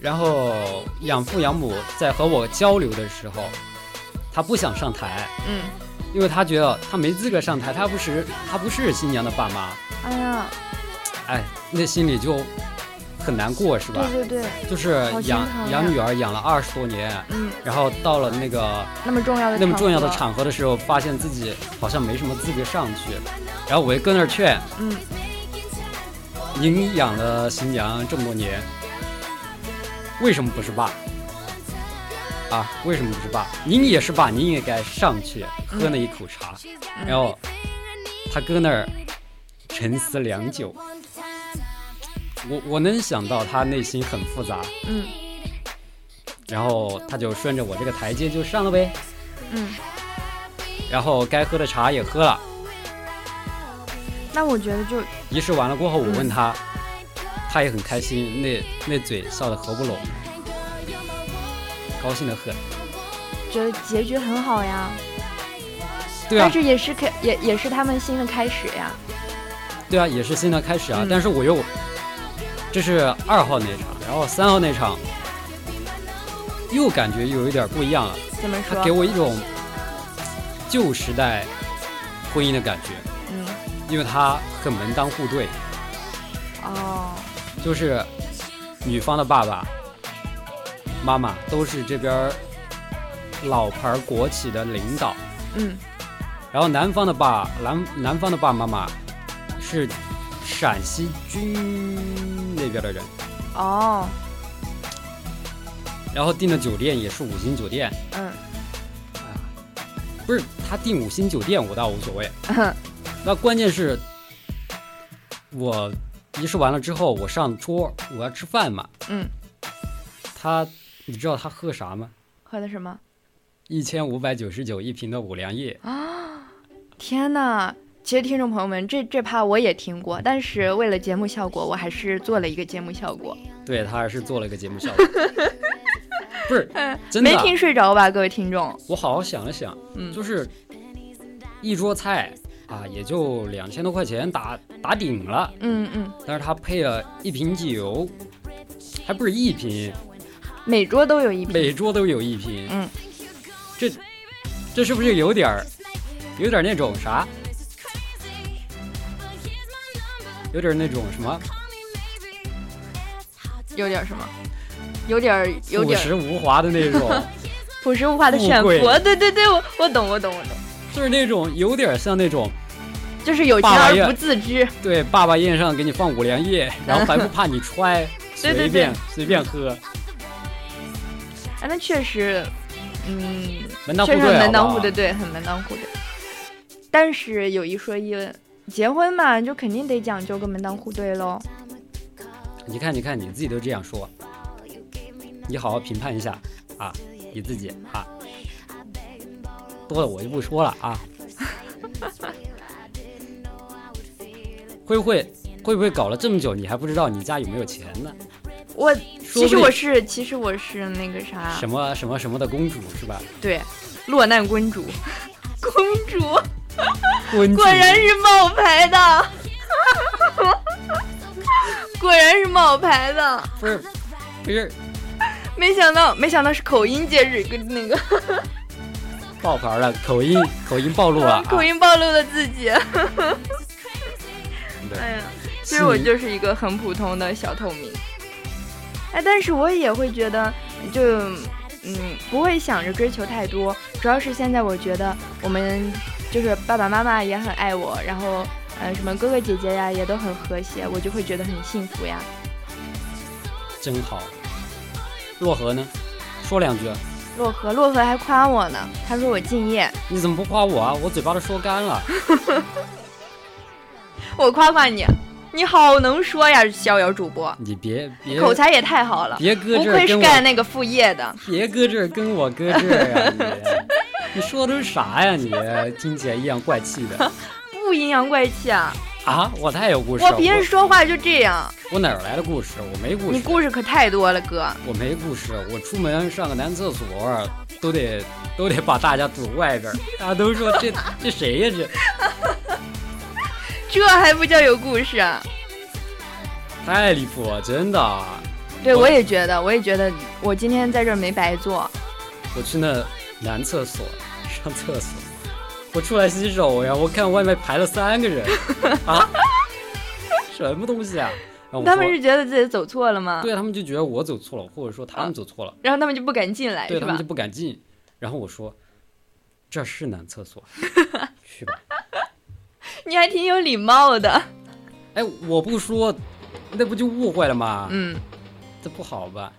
然后养父养母在和我交流的时候，他不想上台，嗯，因为他觉得他没资格上台，他不是他不是新娘的爸妈，哎呀，哎，那心里就很难过，是吧？对对对，就是养养女儿养了二十多年，嗯，然后到了那个那么重要的那么重要的，场合的时候，发现自己好像没什么资格上去，然后我就跟那儿劝，嗯，您养了新娘这么多年，为什么不是爸？啊，为什么不是爸？您也是爸，您也该上去喝那一口茶。嗯。然后他搁那儿沉思良久，我我能想到他内心很复杂，嗯。然后他就顺着我这个台阶就上了呗，嗯，然后该喝的茶也喝了。那我觉得就仪式完了过后，我嗯问他，他也很开心，那那嘴笑得合不拢，高兴的很。觉得结局很好呀，对啊。但，是也是开也也是他们新的开始呀，对啊，也是新的开始啊。嗯。但是我又，这是二号那场，然后三号那场，又感觉又有点不一样了。怎么说他给？我一种旧时代婚姻的感觉，嗯，因为他很门当户对，哦，就是女方的爸爸妈妈都是这边老牌国企的领导，嗯然后男方的爸男男方的爸爸妈妈是陕西军那边的人，哦，然后订的酒店也是五星酒店，嗯。啊不是他订五星酒店我倒无所谓，嗯。那关键是，我仪式完了之后，我上桌我要吃饭嘛，嗯，他你知道他喝啥吗？喝的什么？一千五百九十九一瓶的五粮液。啊，天呐！其实听众朋友们，这这趴我也听过，但是为了节目效果，我还是做了一个节目效果。对他还是做了一个节目效果，不是真的啊，没听睡着吧，各位听众？我好好想了想，嗯就是一桌菜啊，也就两千多块钱打打顶了，嗯嗯，但是他配了一瓶酒，还不是一瓶，每桌都有一瓶。每桌都有一瓶，嗯，这这是不是有点儿，有点那种啥？有点那种什么有点什么？有点有朴点朴实无华的那种，朴实无华的炫富。对对对，我我懂我懂我懂，就是那种有点像那种就是有钱而不自知。对爸爸宴上给你放五粮液，然后还不怕你揣，对对随便随便喝，啊，那确实，嗯，门当户确实门对好不好当户对，对，很门当户对。但是有一说一，结婚嘛，就肯定得讲究个门当户对喽。你看，你看，你自己都这样说，你好好评判一下啊，你自己啊，多了我就不说了啊。会不会会不会搞了这么久，你还不知道你家有没有钱呢？我其实我是，其实我是那个啥，什么什么什么的公主是吧？对，落难，公主 公主果然是冒牌的，果然是冒牌的，不是不是没想到，没想到是口音介日跟那个 爆牌了，口音口音暴露了、啊，口音暴露了自己。哎呀，其实我就是一个很普通的小透明。哎，但是我也会觉得，就嗯，不会想着追求太多。主要是现在我觉得我们就是爸爸妈妈也很爱我，然后呃什么哥哥姐姐呀也都很和谐，我就会觉得很幸福呀。真好。洛河呢？说两句，洛河，洛河还夸我呢，他说我敬业，你怎么不夸我啊？我嘴巴都说干了。我夸夸你，你好能说呀，逍遥主播，你别别口才也太好了，别搁这不愧是干那个副业的。别搁这儿跟我搁这儿啊！你你说的都是啥呀？你听起来阴阳怪气的。不阴阳怪气啊？啊，我太有故事了我了。平时说话就这样，我哪儿来的故事？我没故事。你故事可太多了，哥。我没故事。我出门上个男厕所都得都得把大家堵外边儿，大家都说这这谁呀这？这还不叫有故事啊？太离谱了，真的。对，我我也觉得，我也觉得，我今天在这儿没白做。我去那男厕所上厕所，我出来洗手呀，我看外面排了三个人 啊，什么东西啊？然后他们是觉得自己走错了吗？对他们就觉得我走错了，或者说他们走错了，然后他们就不敢进来，对他们就？不敢进。然后我说这是男厕所，去吧。你还挺有礼貌的。哎，我不说，那不就误会了吗？嗯，这不好吧？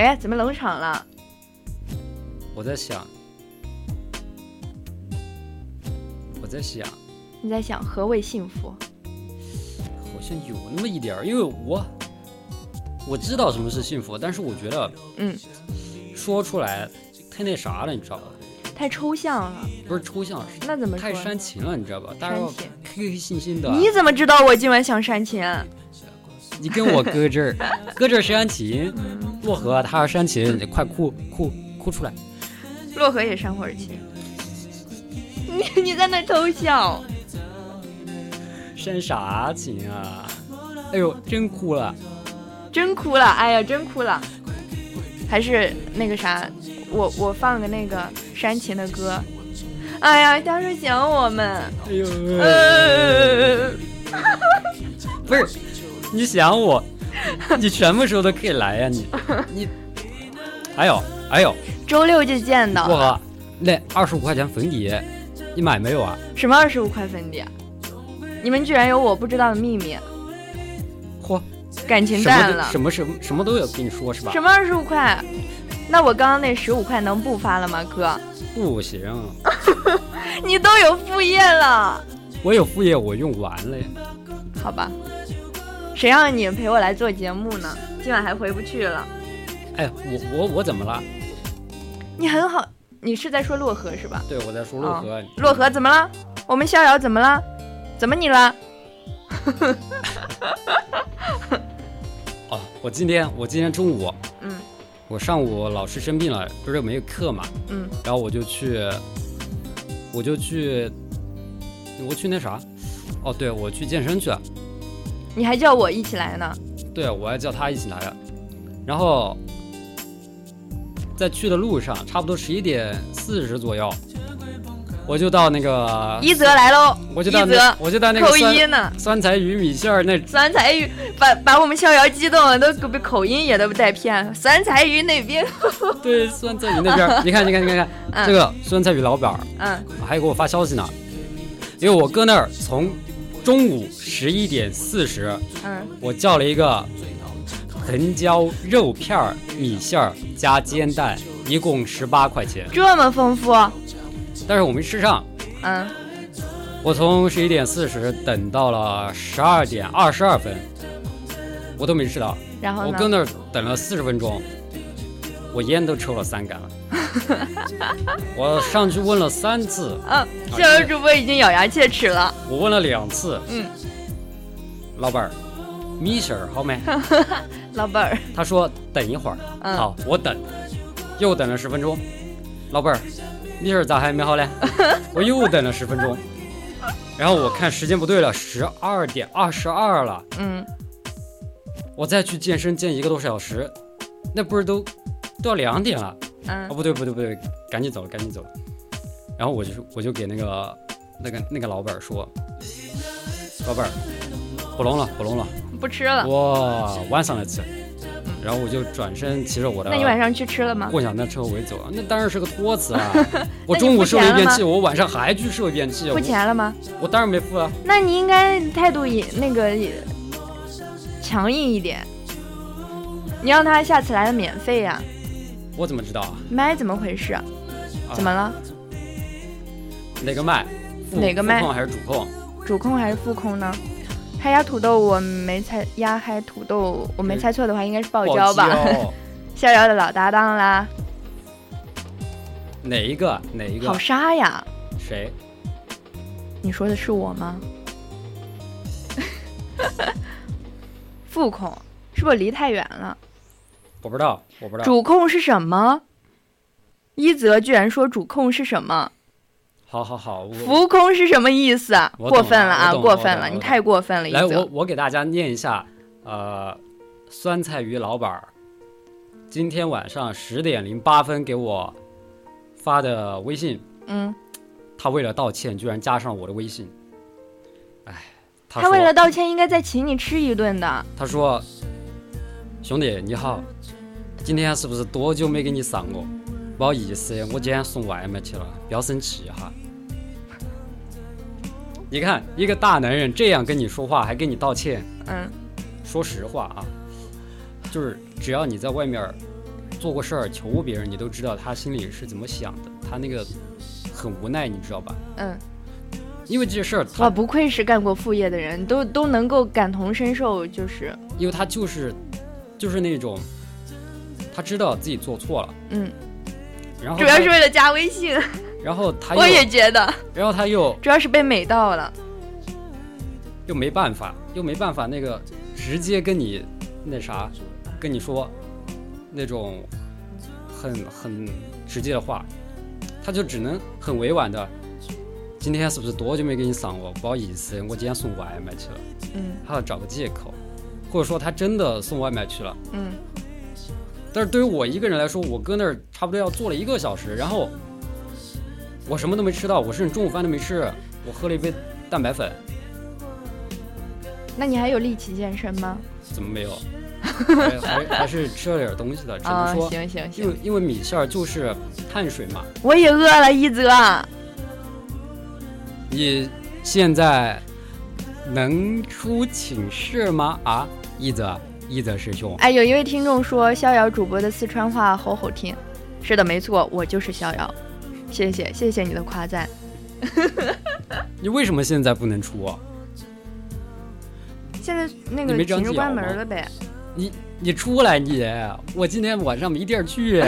哎，怎么冷场了？我在想，我在想，你在想何为幸福？好像有那么一点儿，因为我我知道什么是幸福，但是我觉得嗯，说出来太那啥了，你知道吧？太抽象了。不是抽象，是那怎么太？煽情了，你知道吧？大家要开开心心的。你怎么知道我今晚想煽情？你跟我搁这儿，搁这儿煽情，洛河他要煽情，你快哭哭哭出来！洛河也煽会儿情。你你在那偷笑。煽啥情啊？哎呦，真哭了！真哭了，哎呀，真哭了。还是那个啥，我我放个那个煽情的歌。哎呀，他说想我们。哎呦，呃，不是，你想我，你什么时候都可以来呀、你 你，还有还有，周六就见到了。洛河，那二十五块钱粉底，你买没有啊？什么二十五块粉底啊？你们居然有我不知道的秘密，嚯，感情淡了。什么什么什么都有跟你说是吧什？么二十五块？那我刚刚那十五块能不发了吗，哥？不行，你都有副业了，我有副业我用完了呀。好吧？谁让你陪我来做节目呢？今晚还回不去了。哎，我我我怎么了？你很好，你是在说洛河是吧？对，我在说洛河。哦洛河怎么了？我们逍遥怎么了？怎么你了？哦，我今天我今天中午，嗯我上午老师生病了，不是没有课嘛，嗯，然后我就去，我就去，我去那啥，哦，对，我去健身去了，你还叫我一起来呢？对，我还叫他一起来的，然后在去的路上，差不多十一点四十左右，我就到那个，一泽来喽，我就到一泽那，我就到那个扣一酸呢。酸菜鱼米线儿那酸菜鱼把把我们逍遥激动了，都被口音也都不带偏。酸菜鱼那边，对酸菜鱼那边，你看你看你看看，嗯这个酸菜鱼老板嗯，还给我发消息呢，因为我搁那儿从中午十一点四十，嗯，我叫了一个藤椒肉片儿米线儿加煎蛋，一共十八块钱，这么丰富，但是我没吃上。嗯，我从十一点四十等到了十二点二十二分，我都没吃到。然后呢？我搁那儿等了四十分钟，我烟都抽了三杆了。我上去问了三次，嗯，逍遥主播已经咬牙切齿了。我问了两次，嗯，老板儿，米线儿好没？老板儿，他说等一会儿。嗯好，我等，又等了十分钟。老板儿，米线儿咋还没好嘞？我又等了十分钟，然后我看时间不对了，十二点二十二了，嗯，我再去健身健一个多小时，那不是都都要两点了？嗯哦，不对不对不对，赶紧走赶紧走。然后我就我就给那个那个那个老板说，老板儿，不弄了不弄了，不吃了。哇晚上来吃。然后我就转身骑着我的那你晚上去吃了吗？共享单车我也走啊，那当然是个托词啊！我中午受了一遍气，我晚上还去受一遍气，付钱了吗？我当然没付啊。那你应该态度也那个也强硬一点，你让他下次来的免费呀、我怎么知道啊？麦怎么回事？啊怎么了？哪个麦？哪个麦副控还是主控？主控还是副控呢？嗨鸭土豆我没猜，鸭嗨土豆我没猜错的话，应该是爆椒吧？逍遥的老搭档啦。哪一个？哪一个？好沙呀！谁？你说的是我吗？副控是不是离太远了？我不知道，我不知道。主控是什么？一泽居然说主控是什么？好好好，浮空是什么意思？过分了啊！过分了，你太过分了，一来，我。我给大家念一下，呃，酸菜鱼老板儿今天晚上十点零八分给我发的微信，嗯，他为了道歉居然加上我的微信，哎，他他为了道歉应该再请你吃一顿的。他说兄弟你好，今天是不是多久没给你上过？不好意思，我今天送外卖去了，不要生气哈。你看，一个大男人这样跟你说话，还跟你道歉，嗯，说实话啊，就是只要你在外面做过事儿求过别人，你都知道他心里是怎么想的。他那个很无奈，你知道吧？嗯，因为这事儿哇，他，不愧是干过副业的人，都都能够感同身受，就是，因为他就是就是那种，他知道自己做错了，嗯，然后主要是为了加微信，然后他又我也觉得，然后他又主要是被美到了。又没办法，又没办法那个直接跟你那啥，跟你说那种很很直接的话，他就只能很委婉的，今天是不是多久没给你上过？不好意思，我今天送外卖去了，嗯他要找个借口，或者说他真的送外卖去了。嗯，但是对于我一个人来说，我搁那儿差不多要坐了一个小时，然后我什么都没吃到，我甚至中午饭都没吃，我喝了一杯蛋白粉，那你还有力气健身吗？怎么没有？还还还是吃了点东西的，只啊、能说，行行行因为，因为米线儿就是碳水嘛。我也饿了，一泽。你现在能出寝室吗？啊，一泽，一泽师兄，哎，有一位听众说逍遥主播的四川话好好听。是的，没错，我就是逍遥。谢谢，谢谢你的夸赞。你为什么现在不能出啊？现在那个你没长寝室关门了呗？你你出来你！我今天晚上没地儿去，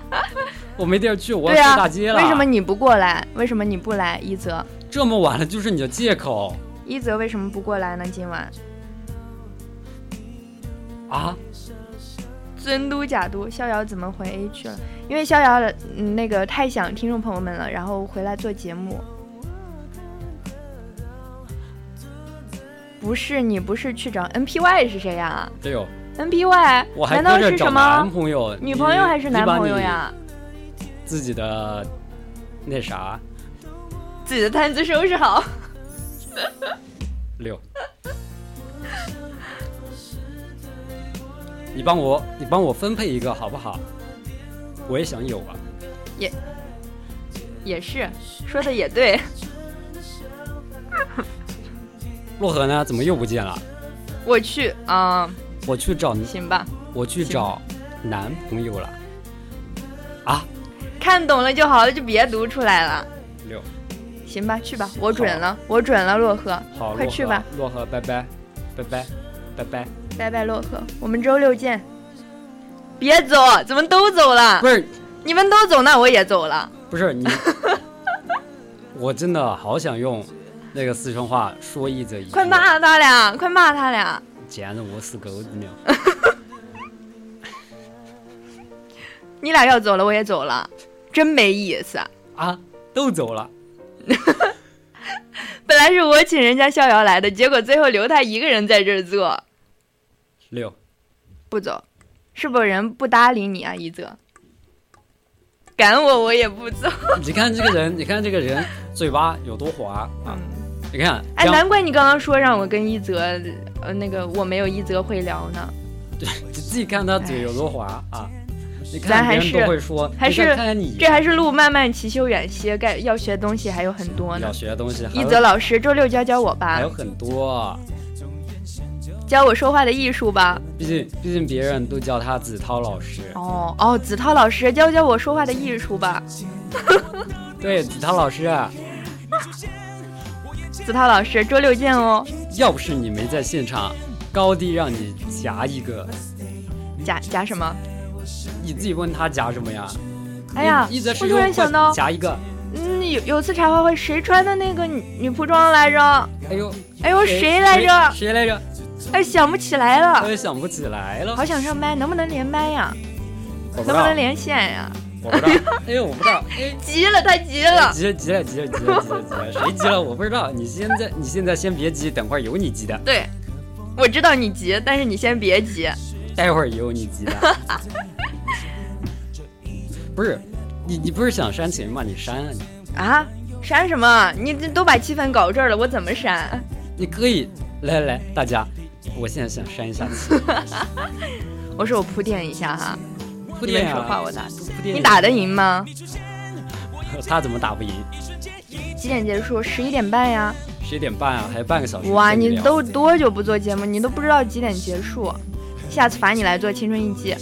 我没地儿去，我要去大街了。为什么你不过来？为什么你不来？一泽，这么晚了就是你的借口一泽为什么不过来呢？今晚啊？真嘟假嘟，逍遥怎么回 A 去了？因为逍遥的嗯那个太想听众朋友们了，然后回来做节目。不是你不是去找 NPY 是谁呀对哦，？NPY 我还难道是什么男朋友，女朋友还是男朋友？呀？自己的那啥自己的摊子收拾好。六，你帮我，你帮我分配一个好不好？我也想有啊。也也是，说的也对。洛河呢？怎么又不见了？我去啊、我去找行吧，我去找男朋友了。啊，看懂了就好了，就别读出来了。六，行吧，去吧，我准了，我准了，洛河，好，洛河快去吧，洛河，拜拜，拜拜，拜拜。拜拜，洛河，我们周六见。别走，怎么都走了不？是，你们都走，那我也走了。不是你，我真的好想用那个四川话说一则一。快骂他俩，快骂他俩！见着我是狗子了。你俩要走了，我也走了，真没意思。啊，都走了。本来是我请人家逍遥来的，结果最后留他一个人在这儿坐，六，不走，是不是人不搭理你啊？一泽，赶我我也不走。你看这个人，你看这个人嘴巴有多滑啊！你看，哎，难怪你刚刚说让我跟一泽，呃，那个我没有一泽会聊呢。对你自己看他嘴有多滑啊！你咱看别人还是都会说，还是看看看你，这还是路漫漫其修远兮，该要学的东西还有很多呢要。学的东西一泽老师，周六教教我吧还有，很多，教我说话的艺术吧。毕竟毕竟别人都叫他子涛老师，哦哦，子涛老师教教我说话的艺术吧。对，子涛老师啊，子涛老师，周六见哦。要不是你没在现场，高低让你夹一个，夹夹什么？你自己问他夹什么呀？哎呀，我突然想到，夹一个。嗯，有有次茶话会，谁穿的那个女女仆装来着？哎呦，哎呦，谁来着？谁来着？哎，想不起来了。我也想不起来了。好想上麦，能不能连麦呀？能不能连线呀？我不知道。哎呦，我不知道。急了，他急了。急了，急了，急了，急了，急了，急了。谁急了？我不知道。你现在，你现在先别急，等会儿有你急的。对，我知道你急，但是你先别急。待会儿有你急的。不是，你你不是想煽情吗？你煽啊你。啊？煽什么？你这都把气氛搞这儿了，我怎么煽？你可以来来来，大家，我现在想删一下气。我说我铺垫一下哈，铺垫说话我打，铺垫。你打得赢吗？他怎么打不赢？几点结束？十一点半呀。十一点半啊，还有半个小时。哇，你都多久不做节目？你都不知道几点结束？下次罚你来做青春印记。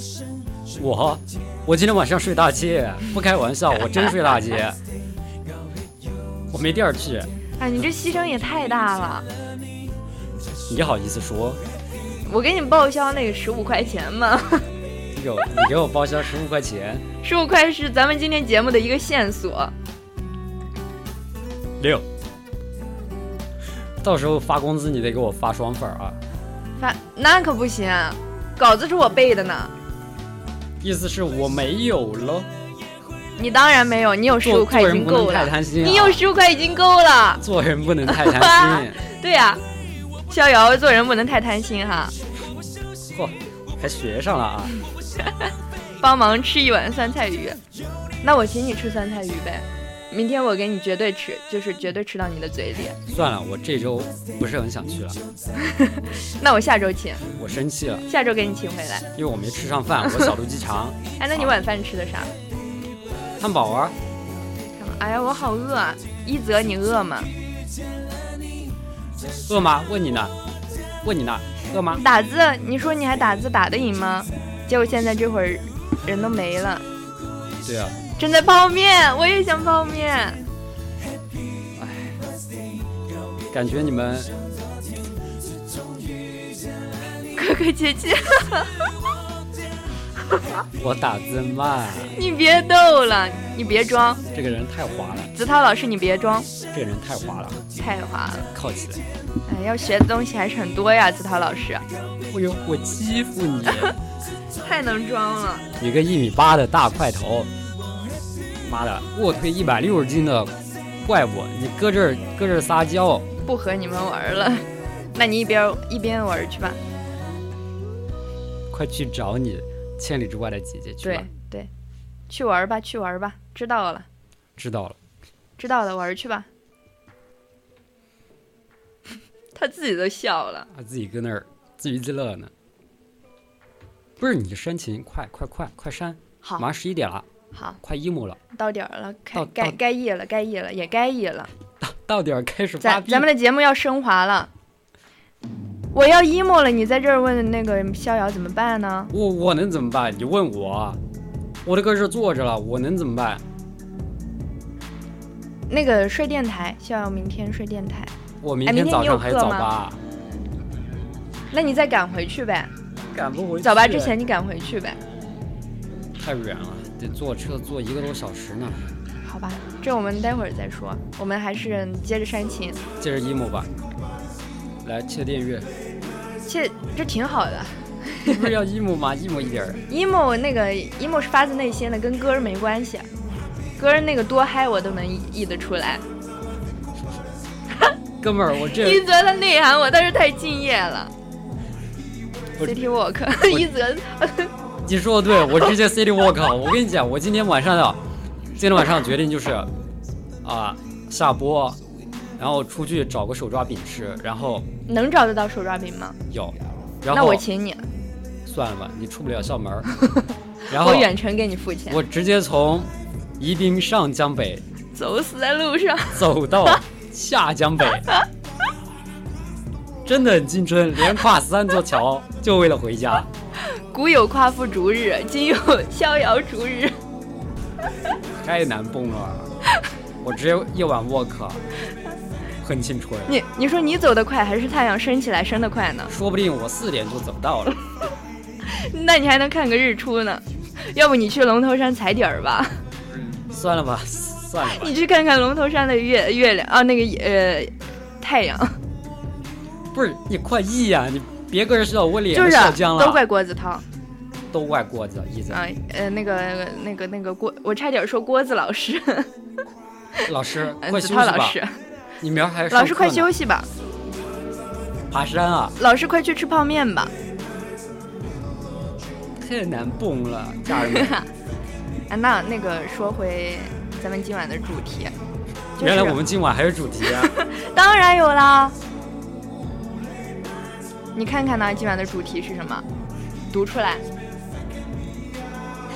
我，我今天晚上睡大街，不开玩笑，我真睡大街。我没地儿去。哎，你这牺牲也太大了。你好意思说？我给你报销那个十五块钱吗？有，你给我报销十五块钱。十五块是咱们今天节目的一个线索。六。到时候发工资你得给我发双份啊。发那可不行，稿子是我背的呢。意思是我没有了。你当然没有，你有十五块已经够了。你有十五块已经够了。做人不能太贪心。对呀，逍遥，做人不能太贪心哈。嚯，还学上了啊！帮忙吃一碗酸菜鱼，那我请你吃酸菜鱼呗。明天我给你绝对吃，就是绝对吃到你的嘴里。算了，我这周不是很想去了。那我下周请。我生气了。下周给你请回来。因为我没吃上饭，我小肚鸡肠。哎，那你晚饭吃的啥？汉堡啊！哎呀，我好饿啊！一泽，你饿吗？饿吗？问你呢，问你呢，饿吗？打字，你说你还打字打得赢吗？结果现在这会儿人都没了。对啊。正在泡面，我也想泡面。哎，感觉你们哥哥姐姐。我打字慢，你别逗了，你别装。这个人太滑了，子涛老师，你别装。这个人太滑了，太滑了。靠起来。哎，要学的东西还是很多呀，子涛老师。哎呦，我欺负你，太能装了。你个一米八的大块头，妈的，卧推一百六十斤的怪物，你搁这儿搁这儿撒娇。不和你们玩了，那你一边一边玩去吧。快去找你。千里之外的姐姐去对对，去玩吧，去玩吧，知道了，知道了，知道了，玩去吧。他自己都笑了，他自己搁那儿自娱自乐呢。不是你煽情，快快快快删！好，马上十一点了，好，快一幕了，到点儿了，该该该夜了，该夜了，也该夜了。到到点儿开始咱们的节目要升华了。我要 emo 了，你在这儿问那个逍遥怎么办呢？我我能怎么办？你问我，我都搁这坐着了，我能怎么办？那个睡电台，逍遥明天睡电台。我明天早上还早八。那你再赶回去呗。赶不回去。早八之前你赶回去呗。太远了，得坐车坐一个多小时呢。好吧，这我们待会儿再说，我们还是接着煽情。接着 emo 吧。来切电乐，切这挺好的。不是要 emo 吗？emo 一点儿。emo 那个 emo 是发自内心的，跟歌儿没关系。歌儿那个多嗨我都能译得出来。哥们儿，我这一泽的内涵我，倒是太敬业了。City Walk，一泽。你说的对，我直接 City Walk。我跟你讲，我今天晚上要，今天晚上决定就是，啊，下播。然后出去找个手抓饼吃，然后能找得到手抓饼吗？有，然后那我请你。算了吧，你出不了校门。然后我远程给你付钱。我直接从宜宾上江北，走死在路上，走到 下江北，真的很青春，连跨三座桥就为了回家。古有夸父逐日，今有逍遥逐日。太难蹦了，我直接夜晚 walk。很青春。你你说你走得快，还是太阳升起来升得快呢？说不定我四点就走到了。那你还能看个日出呢。要不你去龙头山踩点儿吧？算了吧，算了吧你。去看看龙头山的月月亮啊，那个呃太阳，不是你快意呀、你别搁这笑我脸就是都笑僵了。都怪郭子韬都怪郭子，意思。啊，呃那个那个那个郭，我差点说郭子老师，老师，嗯子快休息吧。韬老师，你明儿还老师快休息。吧，爬山啊，老师快去吃泡面吧。太难蹦了，家人们。啊，那那个说回咱们今晚的主题，就是、原来我们今晚还有主题啊！当然有啦。你看看呢，今晚的主题是什么？读出来。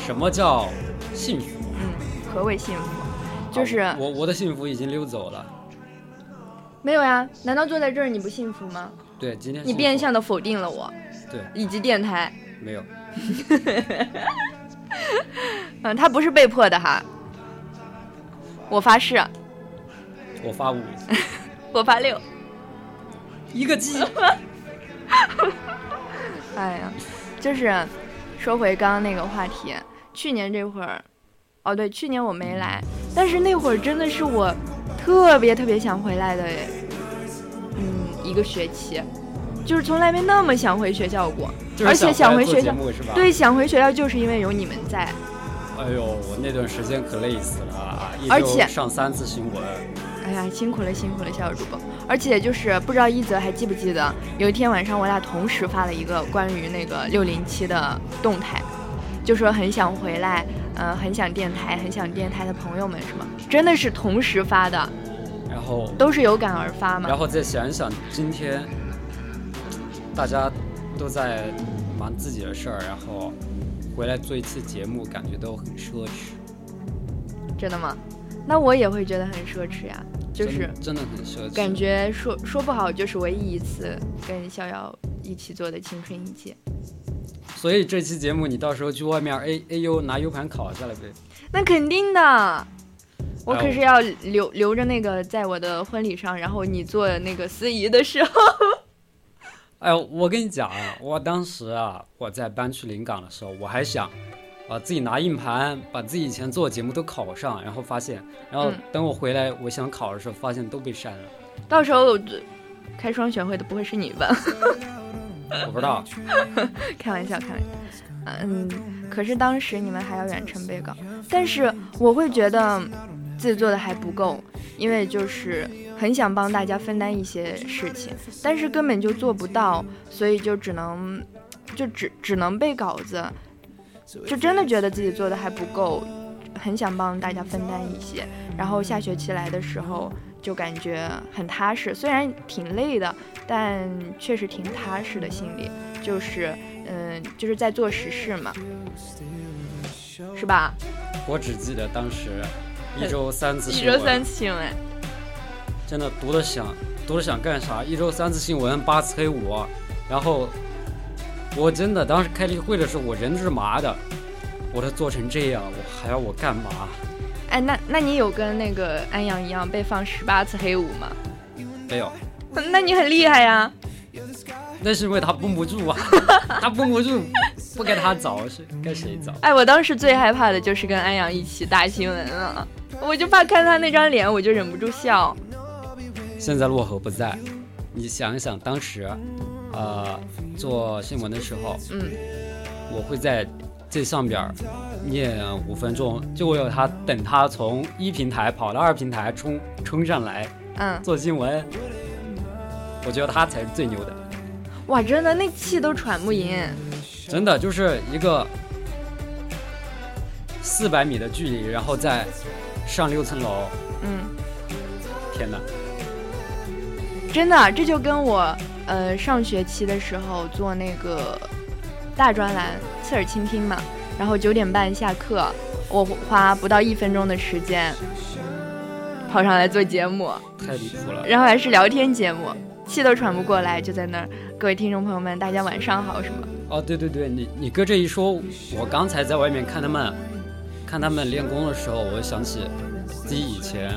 什么叫幸福？嗯，何谓幸福？就是好我我的幸福已经溜走了。没有呀？难道坐在这儿你不幸福吗？对，今天你变相的否定了我对以及电台。没有，嗯，他不是被迫的哈。我发誓，我发五，我发六。一个鸡。哎呀，就是说回刚刚那个话题，去年这会儿，哦对，去年我没来，但是那会儿真的是我特别特别想回来的，嗯，一个学期，就是从来没那么想回学校过，就是而且想回学校。对，想回学校就是因为有你们在，哎呦，我那段时间可累死了而且上三次新闻。哎呀，辛苦了辛苦了，小主播。而且就是不知道一泽还记不记得，有一天晚上我俩同时发了一个关于那个六零七的动态，就说很想回来，呃，很想电台，很想电台的朋友们是吗？真的是同时发的，然后，都是有感而发嘛然。后再想一想，今天大家都在忙自己的事儿，然后回来做一次节目，感觉都很奢侈，真的吗？那我也会觉得很奢侈呀，就是真真的很奢侈。感觉说说不好，就是唯一一次跟逍遥一起做的青春一季。所以这期节目你到时候去外面 A A U 拿 U 盘拷下来呗。那肯定的，我哎可是要留留着那个，在我的婚礼上，然后你做那个司仪的时候，哎，我跟你讲啊，我当时啊，我在搬去临港的时候，我还想，啊，自己拿硬盘把自己以前做的节目都拷上，然后发现，然后嗯等我回来，我想拷的时候，发现都被删了。到时候开双选会的不会是你吧？我不知道，开玩笑，开玩笑。嗯，可是当时你们还要远程备稿，但是我会觉得自己做的还不够，因为就是很想帮大家分担一些事情，但是根本就做不到，所以就只能就只只能背稿子，就真的觉得自己做的还不够，很想帮大家分担一些，然后下学期来的时候就感觉很踏实，虽然挺累的，但确实挺踏实的，心里就是嗯，就是在做实事嘛，是吧？我只记得当时 一周三次一新闻，周三次新闻，真的读的想读的想干啥？一周三次新闻，八次黑五，然后我真的当时开例会的时候，我人是麻的，我都做成这样，我还要我干嘛？哎，那那你有跟那个安阳一样被放十八次黑五吗？没有。那你很厉害呀！那是因为他绷不住啊，他绷不住，不该他找是该谁找？哎，我当时最害怕的就是跟安阳一起大新闻了，我就怕看他那张脸，我就忍不住笑。现在洛河不在，你想一想当时，呃，做新闻的时候，嗯，我会在这上边儿念五分钟，就为了他等他从一平台跑到二平台冲冲上来嗯，做新闻，我觉得他才是最牛的，哇，真的那气都喘不赢。真的就是一个四百米的距离，然后再上六层楼，嗯，天哪！真的，这就跟我呃上学期的时候做那个大专栏侧耳倾听嘛，然后九点半下课，我花不到一分钟的时间跑上来做节目，太离谱了。然后还是聊天节目，气都喘不过来，就在那儿。各位听众朋友们，大家晚上好，什么？哦，对对对，你你哥这一说，我刚才在外面看他们，看他们练功的时候，我就想起自己以前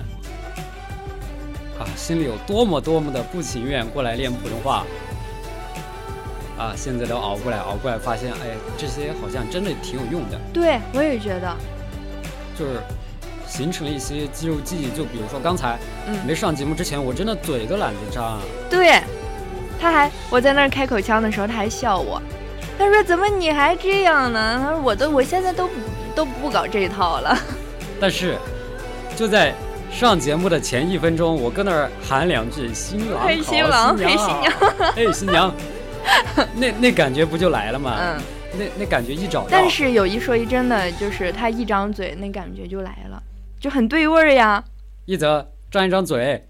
啊，心里有多么多么的不情愿过来练普通话啊，现在都熬过来，熬过来，发现哎，这些好像真的挺有用的，对我也觉得，就是形成了一些肌肉记忆。就比如说刚才嗯没上节目之前，我真的嘴都懒得张。对，他还我在那儿开口腔的时候，他还笑我，他说怎么你还这样呢？他说我都我现在都不都不搞这一套了。但是就在上节目的前一分钟，我跟那儿喊两句“新郎好，嘿新郎嘿新娘好，嘿新娘”，那那感觉不就来了吗？嗯，那那感觉一找到，但是有一说一，真的就是他一张嘴，那感觉就来了，就很对味儿呀。一泽张一张嘴，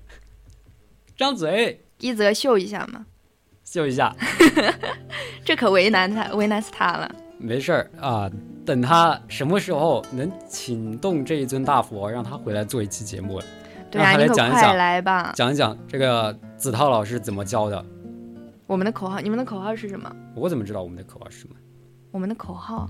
张嘴一则秀一下嘛，秀一下，这可为难他，为难死他了。没事儿啊。等他什么时候能请动这一尊大佛，让他回来做一期节目，对啊，让他你来讲一讲来吧。讲一讲这个子韬老师怎么教的。我们的口号，你们的口号是什么？我怎么知道我们的口号是什么？我们的口号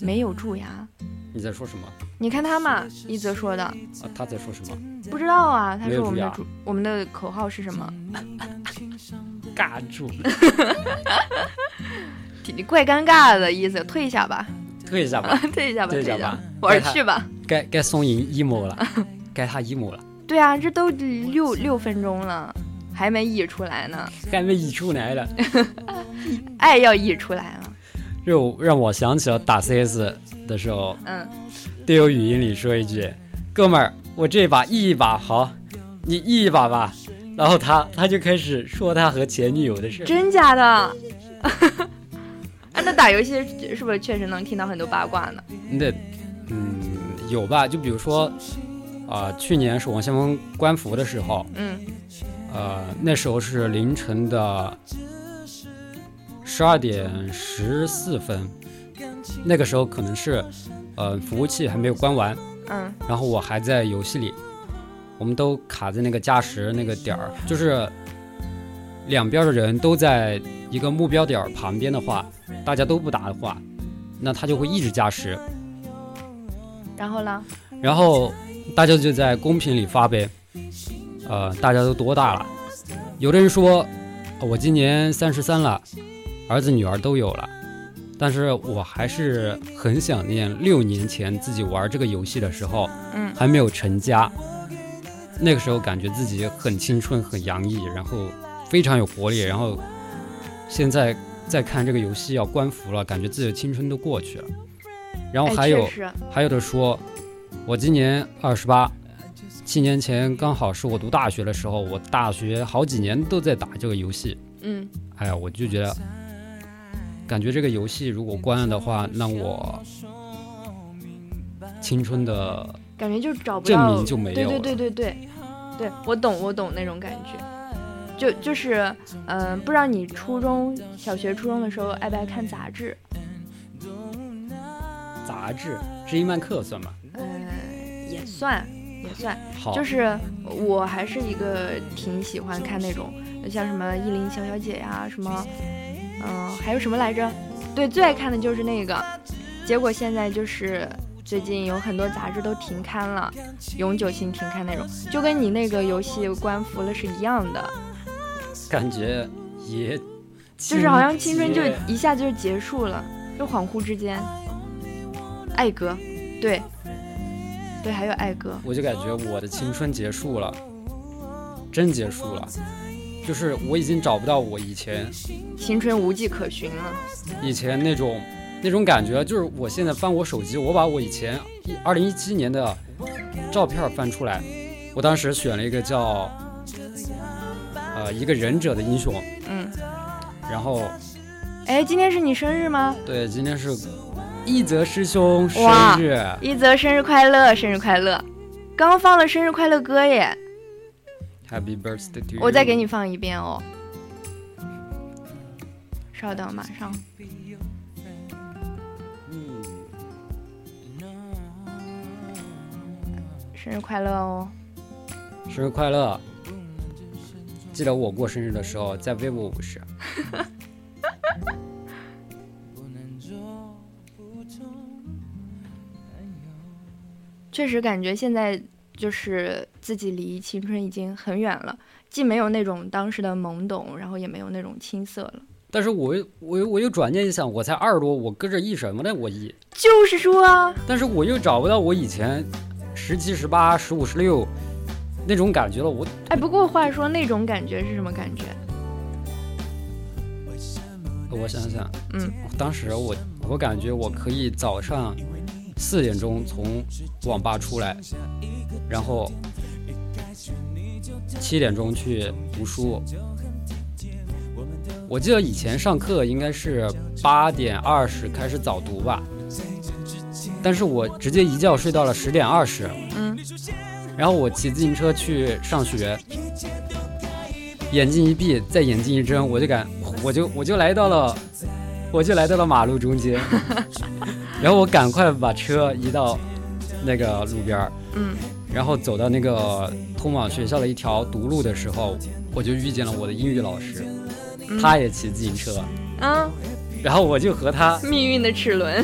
没有蛀牙。你在说什么？你看他嘛，一泽说的，啊，他在说什么？不知道啊。他说我们的主，我们的口号是什么？尬住，你怪尴尬的意思，退一下吧，退一下吧，退一下吧，退退一下吧玩去吧。该该送赢 emo 了，该他 emo 了，对啊，这都六六分钟了，还没溢出来呢，还没溢出来了。爱要溢出来了。就让我想起了打 CS 的时候，嗯，队友语音里说一句：“哥们儿，我这把 E 一把好，你 E 一把吧。”然后他他就开始说他和前女友的事。真假的？啊，那打游戏是不是确实能听到很多八卦呢？那嗯有吧？就比如说啊、去年守望先锋官服的时候，嗯呃，那时候是凌晨的十二点十四分，那个时候可能是呃服务器还没有关完，嗯然后我还在游戏里，我们都卡在那个加时那个点儿，就是两边的人都在一个目标点旁边的话，大家都不打的话，那他就会一直加时，然后呢？然后大家就在公屏里发呗，呃，大家都多大了？有的人说，呃我今年三十三了，儿子女儿都有了，但是我还是很想念六年前自己玩这个游戏的时候，嗯。还没有成家，那个时候感觉自己很青春、很洋溢，然后非常有活力，然后现在再看这个游戏要关服了，感觉自己的青春都过去了。然后哎，还有、还有的说，我今年二十八，七年前刚好是我读大学的时候，我大学好几年都在打这个游戏。嗯，哎呀，我就觉得，感觉这个游戏如果关了的话，那我青春的感觉就找不证明就没有对对。对对对，对我懂我懂那种感觉，就就是嗯、不知道你初中小学初中的时候爱不爱看杂志？杂志，知音漫客算吗？嗯、也算也算，好，就是我还是一个挺喜欢看那种像什么意林小小姐呀，什么嗯、还有什么来着？对，最爱看的就是那个，结果现在就是。最近有很多杂志都停刊了，永久性停刊那种，就跟你那个游戏关服了是一样的，感觉也就是好像青春就一下子就结束了，就恍惚之间。爱哥，对，对，还有爱哥，我就感觉我的青春结束了，真结束了，就是我已经找不到我以前青春无迹可寻了。以前那种那种感觉，就是我现在翻我手机，我把我以前一二零一七年的照片翻出来，我当时选了一个叫呃一个忍者的英雄，嗯，然后哎，今天是你生日吗？对，今天是一泽师兄生日，一泽生日快乐，生日快乐！刚放了生日快乐歌耶，Happy birthday to you！我再给你放一遍哦。稍等，马上。生日快乐哦！生日快乐！记得我过生日的时候在 vivo 五十。确实感觉现在就是自己离青春已经很远了，既没有那种当时的懵懂，然后也没有那种青涩了。但是我又我又我又转念一想，我才二十多，我搁这一什么呢？我一，就是说啊，但是我又找不到我以前十七、十八、十五、十六那种感觉了。我哎，不过话说那种感觉是什么感觉？我想想，嗯，当时我我感觉我可以早上四点钟从网吧出来，然后七点钟去读书。我记得以前上课应该是八点二十开始早读吧，但是我直接一觉睡到了十点二十。嗯，然后我骑自行车去上学，眼睛一闭，再眼睛一睁，我就感我就我就来到了，我就来到了马路中间，然后我赶快把车移到那个路边儿，嗯，然后走到那个通往学校的一条独路的时候，我就遇见了我的英语老师，嗯。他也骑自行车，嗯，然后我就和他命运的齿轮，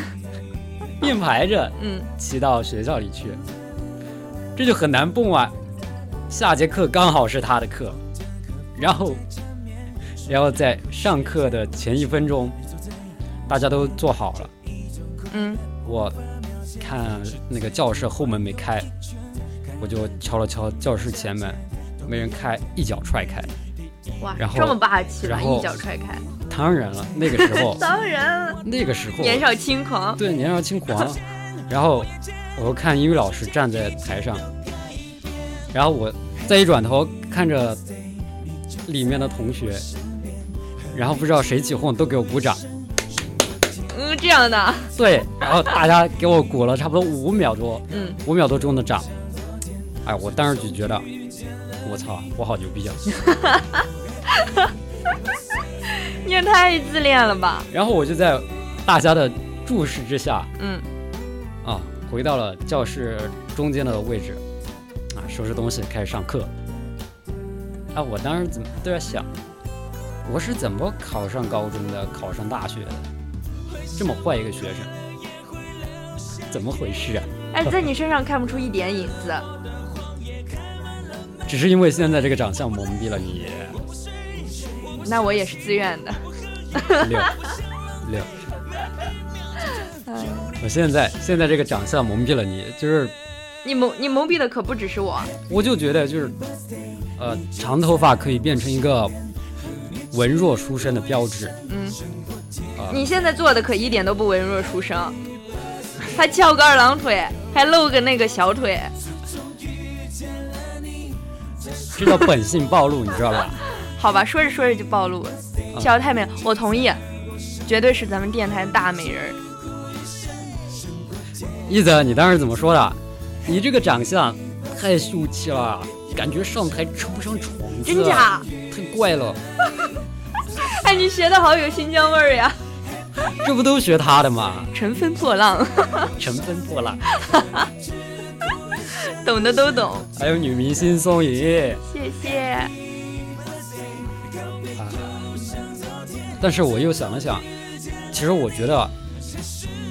并排着嗯，骑到学校里去，这就很难蹦啊。下节课刚好是他的课，然后，然后在上课的前一分钟，大家都坐好了，嗯，我看那个教室后门没开，我就敲了敲教室前门，没人开，一脚踹开。哇，然后这么霸气吧，然后一脚踹开，当然了，那个时候，当然，那个时候年少轻狂，对，年少轻狂。然后我看英语老师站在台上，然后我再一转头看着里面的同学，然后不知道谁起哄，都给我鼓掌。嗯，这样的，对，然后大家给我鼓了差不多五秒多，嗯，五秒多钟的掌。哎，我当时就觉得，我操，我好牛逼啊！你也太自恋了吧，然后我就在大家的注视之下，嗯，啊，回到了教室中间的位置，啊，收拾东西开始上课。啊，我当时怎么都在想，我是怎么考上高中的，考上大学的？这么坏一个学生，怎么回事啊？哎，在你身上看不出一点影子，只是因为现在这个长相蒙蔽了你。那我也是自愿的，六 六，我现在现在这个长相蒙蔽了你，就是你蒙你蒙蔽的可不只是我，我就觉得就是，呃，长头发可以变成一个文弱书生的标志。嗯，啊你现在做的可一点都不文弱书生，还翘个二郎腿，还露个那个小腿，这叫本性暴露，你知道吧？好吧，说着说着就暴露了，小太美，我同意，绝对是咱们电台大美人儿。一泽，你当时怎么说的？你这个长相太秀气了，感觉上台吃不上虫子，真假？太怪了，哎，你学的好有新疆味儿呀！这不都学他的吗？乘风破浪，乘风破浪，懂的都懂，还有女明星宋颖，谢谢。啊但是我又想了想，其实我觉得，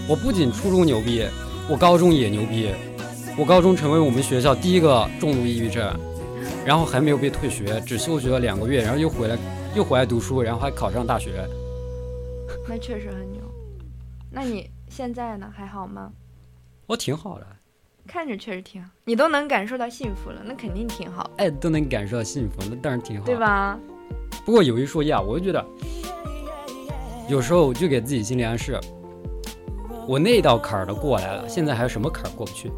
我不仅初中牛逼，我高中也牛逼。我高中成为我们学校第一个重度抑郁症，然后还没有被退学，只休学了两个月，然后又回来，又回来读书，然后还考上大学。那确实很牛。那你现在呢？还好吗？我挺好的，看着确实挺好，你都能感受到幸福了，那肯定挺好，哎，都能感受到幸福，那当然挺好，对？吧？不过有一说一啊，我就觉得，有时候就给自己心理暗示，我那道坎儿都过来了，现在还有什么坎儿过不去？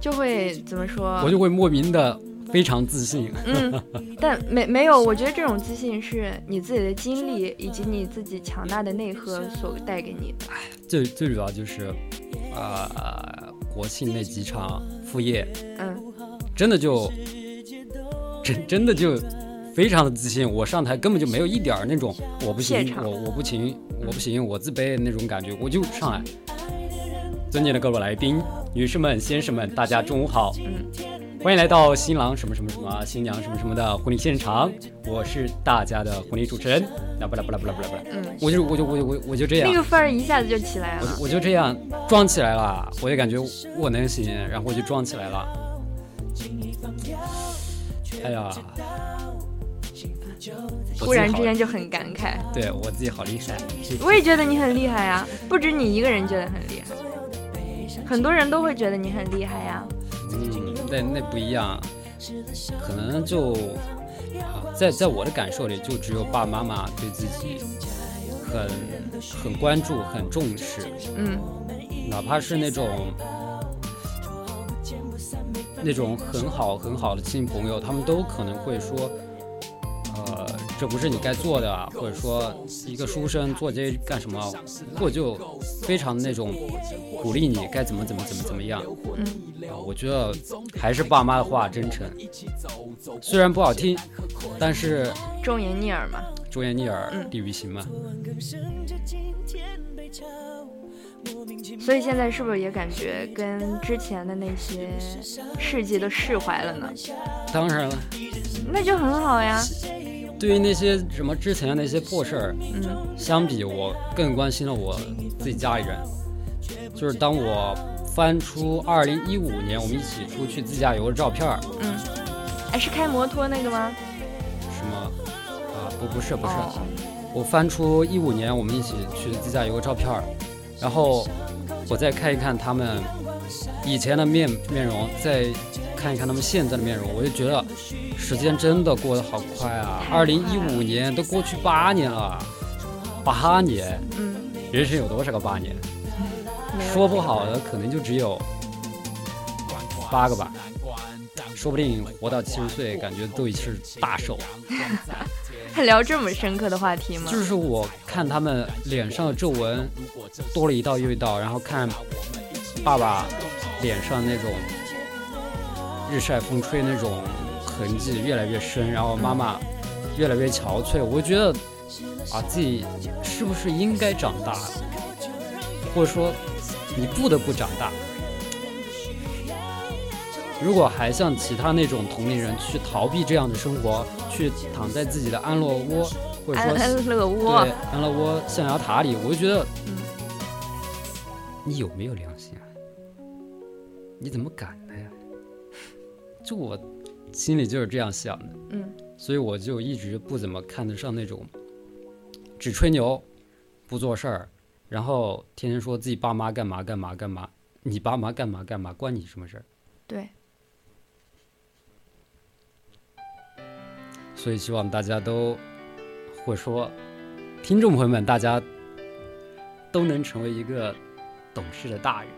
就会怎么说？我就会莫名的非常自信。嗯，但没没有，我觉得这种自信是你自己的经历以及你自己强大的内核所带给你的。最最主要就是，啊、国庆那几场副业，嗯，真的就真真的就非常的自信。我上台根本就没有一点儿那种我不行，我我不行，我不行，我自卑那种感觉，我就上来。尊敬的各位来宾、女士们、先生们，大家中午好。嗯，欢迎来到新郎什么什么什么、新娘什么什么的婚礼现场，我是大家的婚礼主持人。那不啦不啦不啦不啦不啦，嗯，我就我就我就我我就这样那。个范儿一下子就起来了。我就我就这样装起来了，我就感觉我能行，然后我就装起来了。哎呀，突然之间就很感慨，对我自己好厉害。我也觉得你很厉害呀，不止你一个人觉得很厉害。很多人都会觉得你很厉害呀。嗯，那那不一样，可能就啊，在在我的感受里，就只有爸爸妈妈对自己很很关注、很重视，嗯哪怕是那种那种很好很好的亲戚朋友，他们都可能会说，呃，这不是你该做的啊，或者说一个书生做这些干什么，或者就非常那种鼓励你该怎么怎么怎么怎么样。嗯啊，我觉得还是爸妈的话真诚，虽然不好听，但是忠言逆耳嘛。忠言逆耳嗯利于行嘛。所以现在是不是也感觉跟之前的那些事迹都释怀了呢？当然了，那就很好呀。对于那些什么之前的那些破事儿，嗯。相比我更关心了我自己家里人。就是当我翻出二零一五年我们一起出去自驾游的照片儿，嗯，哎，是开摩托那个吗？什么？啊不不是不是，哦。我翻出一五年我们一起去自驾游的照片儿，然后我再看一看他们以前的面面容，再看一看他们现在的面容，我就觉得时间真的过得好快啊！二零一五年都过去八年了，八年，嗯，人生有多少个八年？说不好的可能就只有八个吧，说不定活到七十岁，感觉都已是大寿。还聊这么深刻的话题吗？就是我看他们脸上的皱纹多了一道又一道，然后看爸爸脸上那种日晒风吹那种痕迹越来越深，然后妈妈越来越憔悴，我觉得啊，自己是不是应该长大了，或者说你不得不长大。如果还像其他那种同龄人去逃避这样的生活，去躺在自己的安乐窝，或者说安安乐窝对，安乐窝象牙塔里，我就觉得，嗯你有没有良心啊？你怎么敢？就我心里就是这样想的，嗯所以我就一直不怎么看得上那种只吹牛不做事儿，然后天天说自己爸妈干嘛干嘛干嘛，你爸妈干嘛干嘛关你什么事儿？对，所以希望大家都，会说听众朋友们，大家都能成为一个懂事的大人。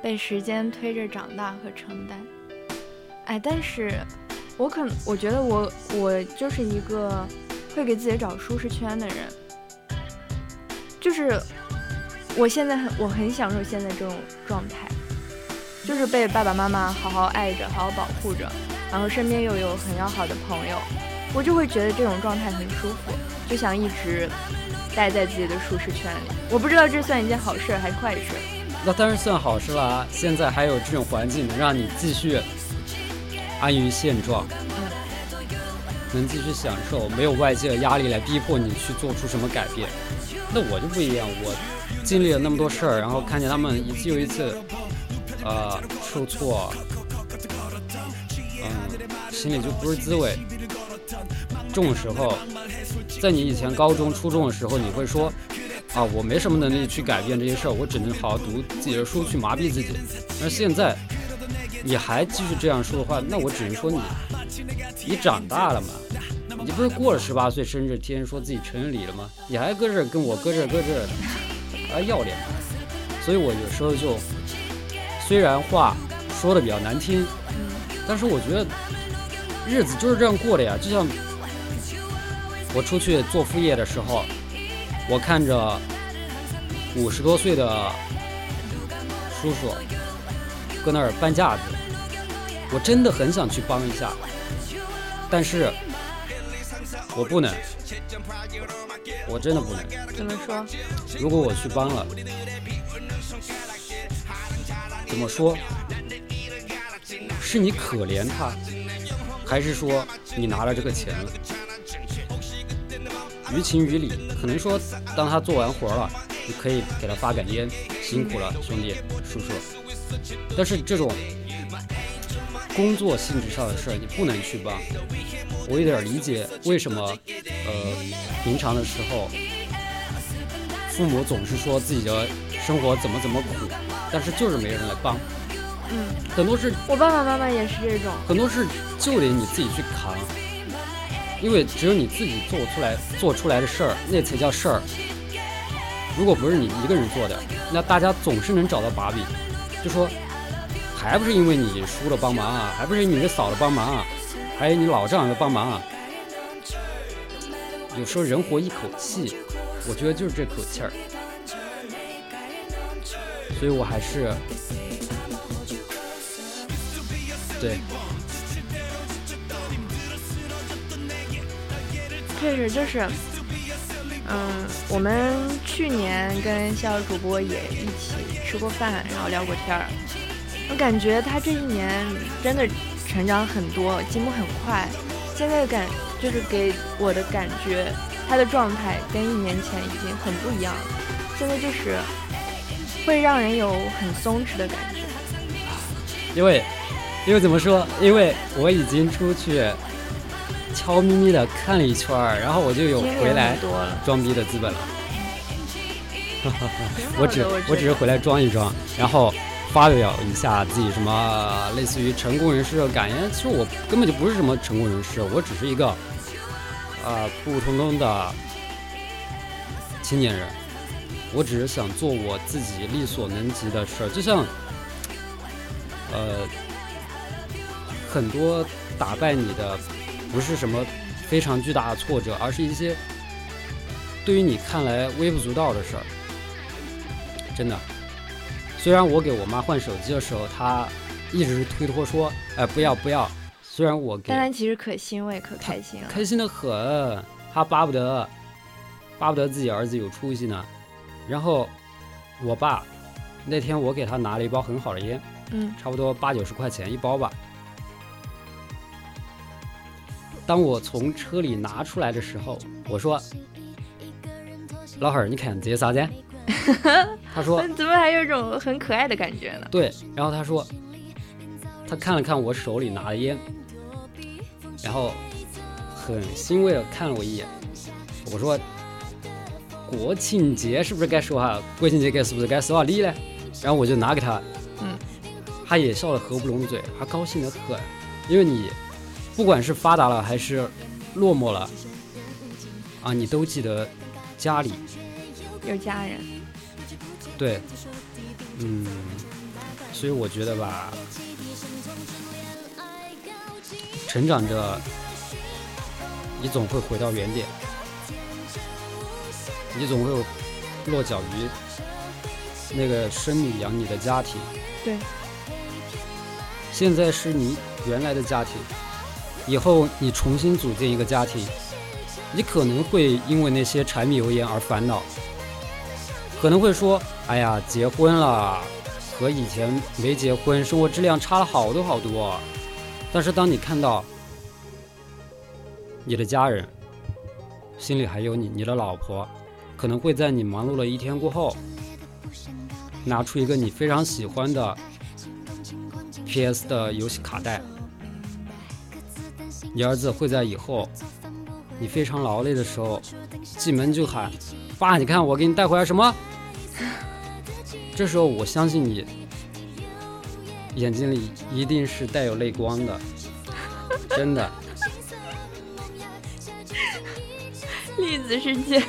被时间推着长大和承担。哎，但是我可能我觉得我我就是一个会给自己找舒适圈的人，就是我现在很我很享受现在这种状态，就是被爸爸妈妈好好爱着，好好保护着，然后身边又有很要好的朋友，我就会觉得这种状态很舒服，就想一直待在自己的舒适圈里。我不知道这算一件好事还是坏事。那当然算好事啦！现在还有这种环境，能让你继续安于现状，能继续享受，没有外界的压力来逼迫你去做出什么改变。那我就不一样，我经历了那么多事儿，然后看见他们一次又一次，呃，受挫，嗯，心里就不是滋味。这种时候，在你以前高中、初中的时候，你会说。啊，我没什么能力去改变这些事儿，我只能好好读自己的书去麻痹自己。而现在你还继续这样说的话，那我只能说你你长大了嘛，你不是过了十八岁生日，天天说自己成人礼了吗？你还搁这跟我搁这搁这，还要脸吗？所以我有时候就虽然话说的比较难听，但是我觉得日子就是这样过的呀。就像我出去做副业的时候。我看着五十多岁的叔叔搁那儿搬架子，我真的很想去帮一下，但是我不能，我真的不能。怎么说？如果我去帮了，怎么说？是你可怜他，还是说你拿了这个钱了？于情于理，可能说，当他做完活了，你可以给他发杆烟，辛苦了，兄弟叔叔。但是这种工作性质上的事儿，你不能去帮。我有点理解为什么，呃，平常的时候，父母总是说自己的生活怎么怎么苦，但是就是没人来帮。嗯，很多事我爸爸妈妈也是这种。很多事就得你自己去扛，因为只有你自己做出来做出来的事儿，那才叫事儿。如果不是你一个人做的，那大家总是能找到把柄，就说还不是因为你叔的帮忙啊，还不是你的嫂子帮忙啊，还有你老丈人的帮忙啊。有时候人活一口气，我觉得就是这口气儿，所以我还是对。确实就是，嗯，我们去年跟肖主播也一起吃过饭，然后聊过天儿。我感觉他这一年真的成长很多，进步很快。现在感就是给我的感觉，他的状态跟一年前已经很不一样了。现在就是会让人有很松弛的感觉。因为，因为怎么说？因为我已经出去悄咪咪的看了一圈儿，然后我就有回来装逼的资本了。我只我只是回来装一装，然后发表一下自己什么类似于成功人士的感言。其实我根本就不是什么成功人士，我只是一个呃普普通通的青年人。我只是想做我自己力所能及的事儿，就像呃很多打败你的不是什么非常巨大的挫折，而是一些对于你看来微不足道的事儿。真的，虽然我给我妈换手机的时候，她一直是推脱说，哎，不要不要。虽然我给但他其实可欣慰、可开心了。开心的很，她巴不得巴不得自己儿子有出息呢。然后我爸那天我给他拿了一包很好的烟，嗯，差不多八九十块钱一包吧。当我从车里拿出来的时候，我说：“老汉儿，你看这是啥子？” 他说 怎么还有一种很可爱的感觉呢：“？对。”然后他说，他看了看我手里拿的烟，然后很欣慰的看了我一眼。我说：“国庆节是不是该说下？国庆节该是不是该收下礼呢？”然后我就拿给他，嗯，他也笑得合不拢嘴，他高兴得很，因为你不管是发达了还是落寞了，啊，你都记得家里，有家人，对，嗯，所以我觉得吧，成长着，你总会回到原点，你总会落脚于那个生你养你的家庭。对，现在是你原来的家庭，以后你重新组建一个家庭，你可能会因为那些柴米油盐而烦恼，可能会说：“哎呀，结婚了，和以前没结婚，生活质量差了好多好多。”但是当你看到你的家人，心里还有你，你的老婆，可能会在你忙碌了一天过后，拿出一个你非常喜欢的 PS 的游戏卡带，你儿子会在以后你非常劳累的时候，进门就喊：“爸，你看我给你带回来什么？”这时候我相信你眼睛里一定是带有泪光的，真的。栗子世界，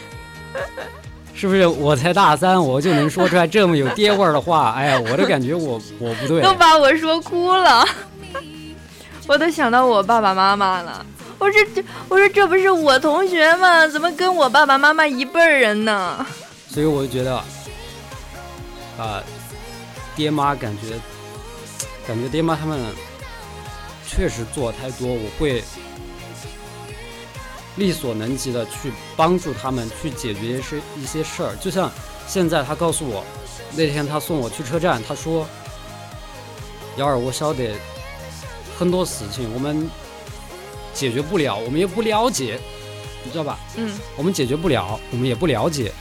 是不是我才大三，我就能说出来这么有爹味儿的话？哎呀，我都感觉我我不对。都把我说哭了，我都想到我爸爸妈妈了。我说这，我说这不是我同学吗？怎么跟我爸爸妈妈一辈儿人呢？所以我就觉得，啊、爹妈感觉，感觉爹妈他们确实做太多，我会力所能及的去帮助他们去解决一些一些事儿。就像现在他告诉我，那天他送我去车站，他说：“幺儿，我晓得很多事情我们解决不了，我们也不了解，你知道吧？嗯，我们解决不了，我们也不了解，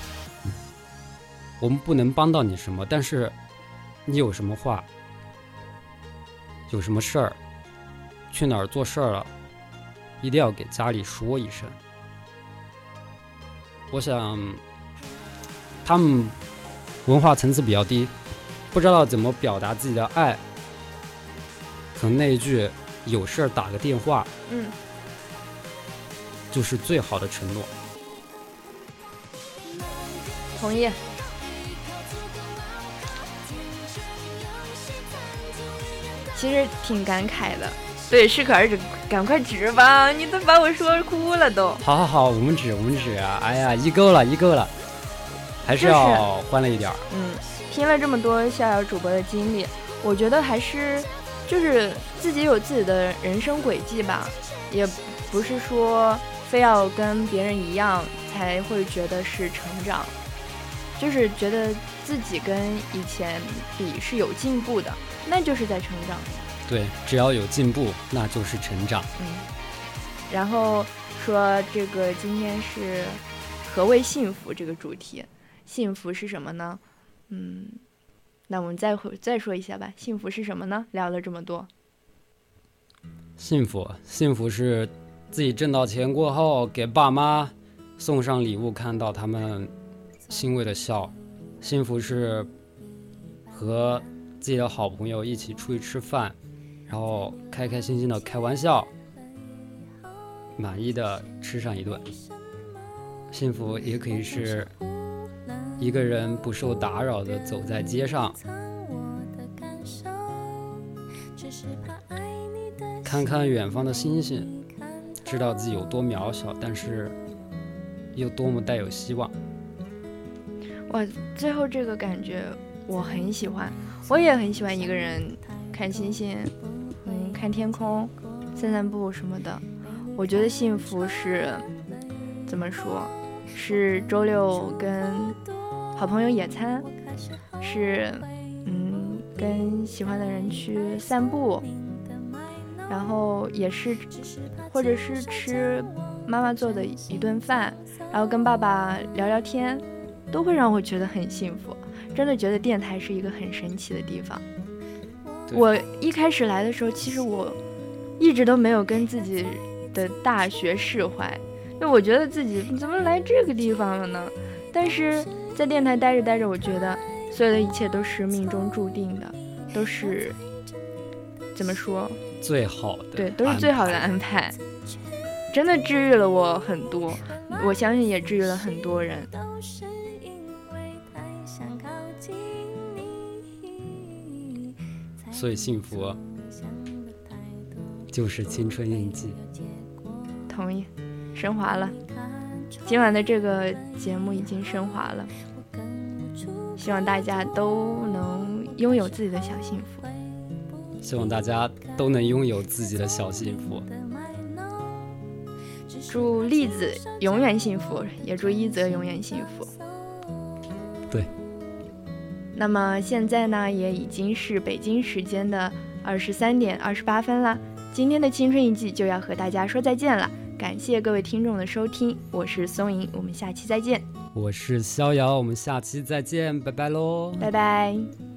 我们不能帮到你什么，但是你有什么话，有什么事儿，去哪儿做事儿了，一定要给家里说一声。我想，他们文化层次比较低，不不知道怎么表达自己的爱，可能那一句“有事儿打个电话嗯，”就是最好的承诺。同意。其实挺感慨的，对，适可而止，赶快止吧，你都把我说哭了都。好好好，我们止，我们止啊！哎呀，一够了，一够了，还是就是要欢乐一点儿。嗯，听了这么多逍遥主播的经历，我觉得还是就是自己有自己的人生轨迹吧，也不是说非要跟别人一样才会觉得是成长，就是觉得自己跟以前比是有进步的，那就是在成长。对，只要有进步，那就是成长。嗯，然后说这个今天是何谓幸福这个主题，幸福是什么呢？嗯，那我们再会再说一下吧，幸福是什么呢？聊了这么多，幸福，幸福是自己挣到钱过后，给爸妈送上礼物，看到他们欣慰的笑。幸福是和自己的好朋友一起出去吃饭，然后开开心心的开玩笑，满意的吃上一顿。幸福也可以是一个人不受打扰的走在街上，看看远方的星星，知道自己有多渺小，但是又多么带有希望。哇，最后这个感觉我很喜欢，我也很喜欢一个人看星星，嗯，看天空，散散步什么的。我觉得幸福是怎么说？是周六跟好朋友野餐，是嗯跟喜欢的人去散步，然后也是或者是吃妈妈做的一顿饭，然后跟爸爸聊聊天。都会让我觉得很幸福，真的觉得电台是一个很神奇的地方。我一开始来的时候，其实我一直都没有跟自己的大学释怀，因为我觉得自己怎么来这个地方了呢？但是在电台待着待着，我觉得所有的一切都是命中注定的，都是怎么说？最好的对，都是最好的安排。真的治愈了我很多，我相信也治愈了很多人。所以幸福就是青春印记。同意，升华了。今晚的这个节目已经升华了，希望大家都能拥有自己的小幸福。希望大家都能拥有自己的小幸福。祝栗子永远幸福，也祝一泽永远幸福。对。那么现在呢，也已经是北京时间的二十三点二十八分了。今天的青春一记就要和大家说再见了，感谢各位听众的收听，我是松莹，我们下期再见，我是逍遥，我们下期再见，拜拜喽。拜拜。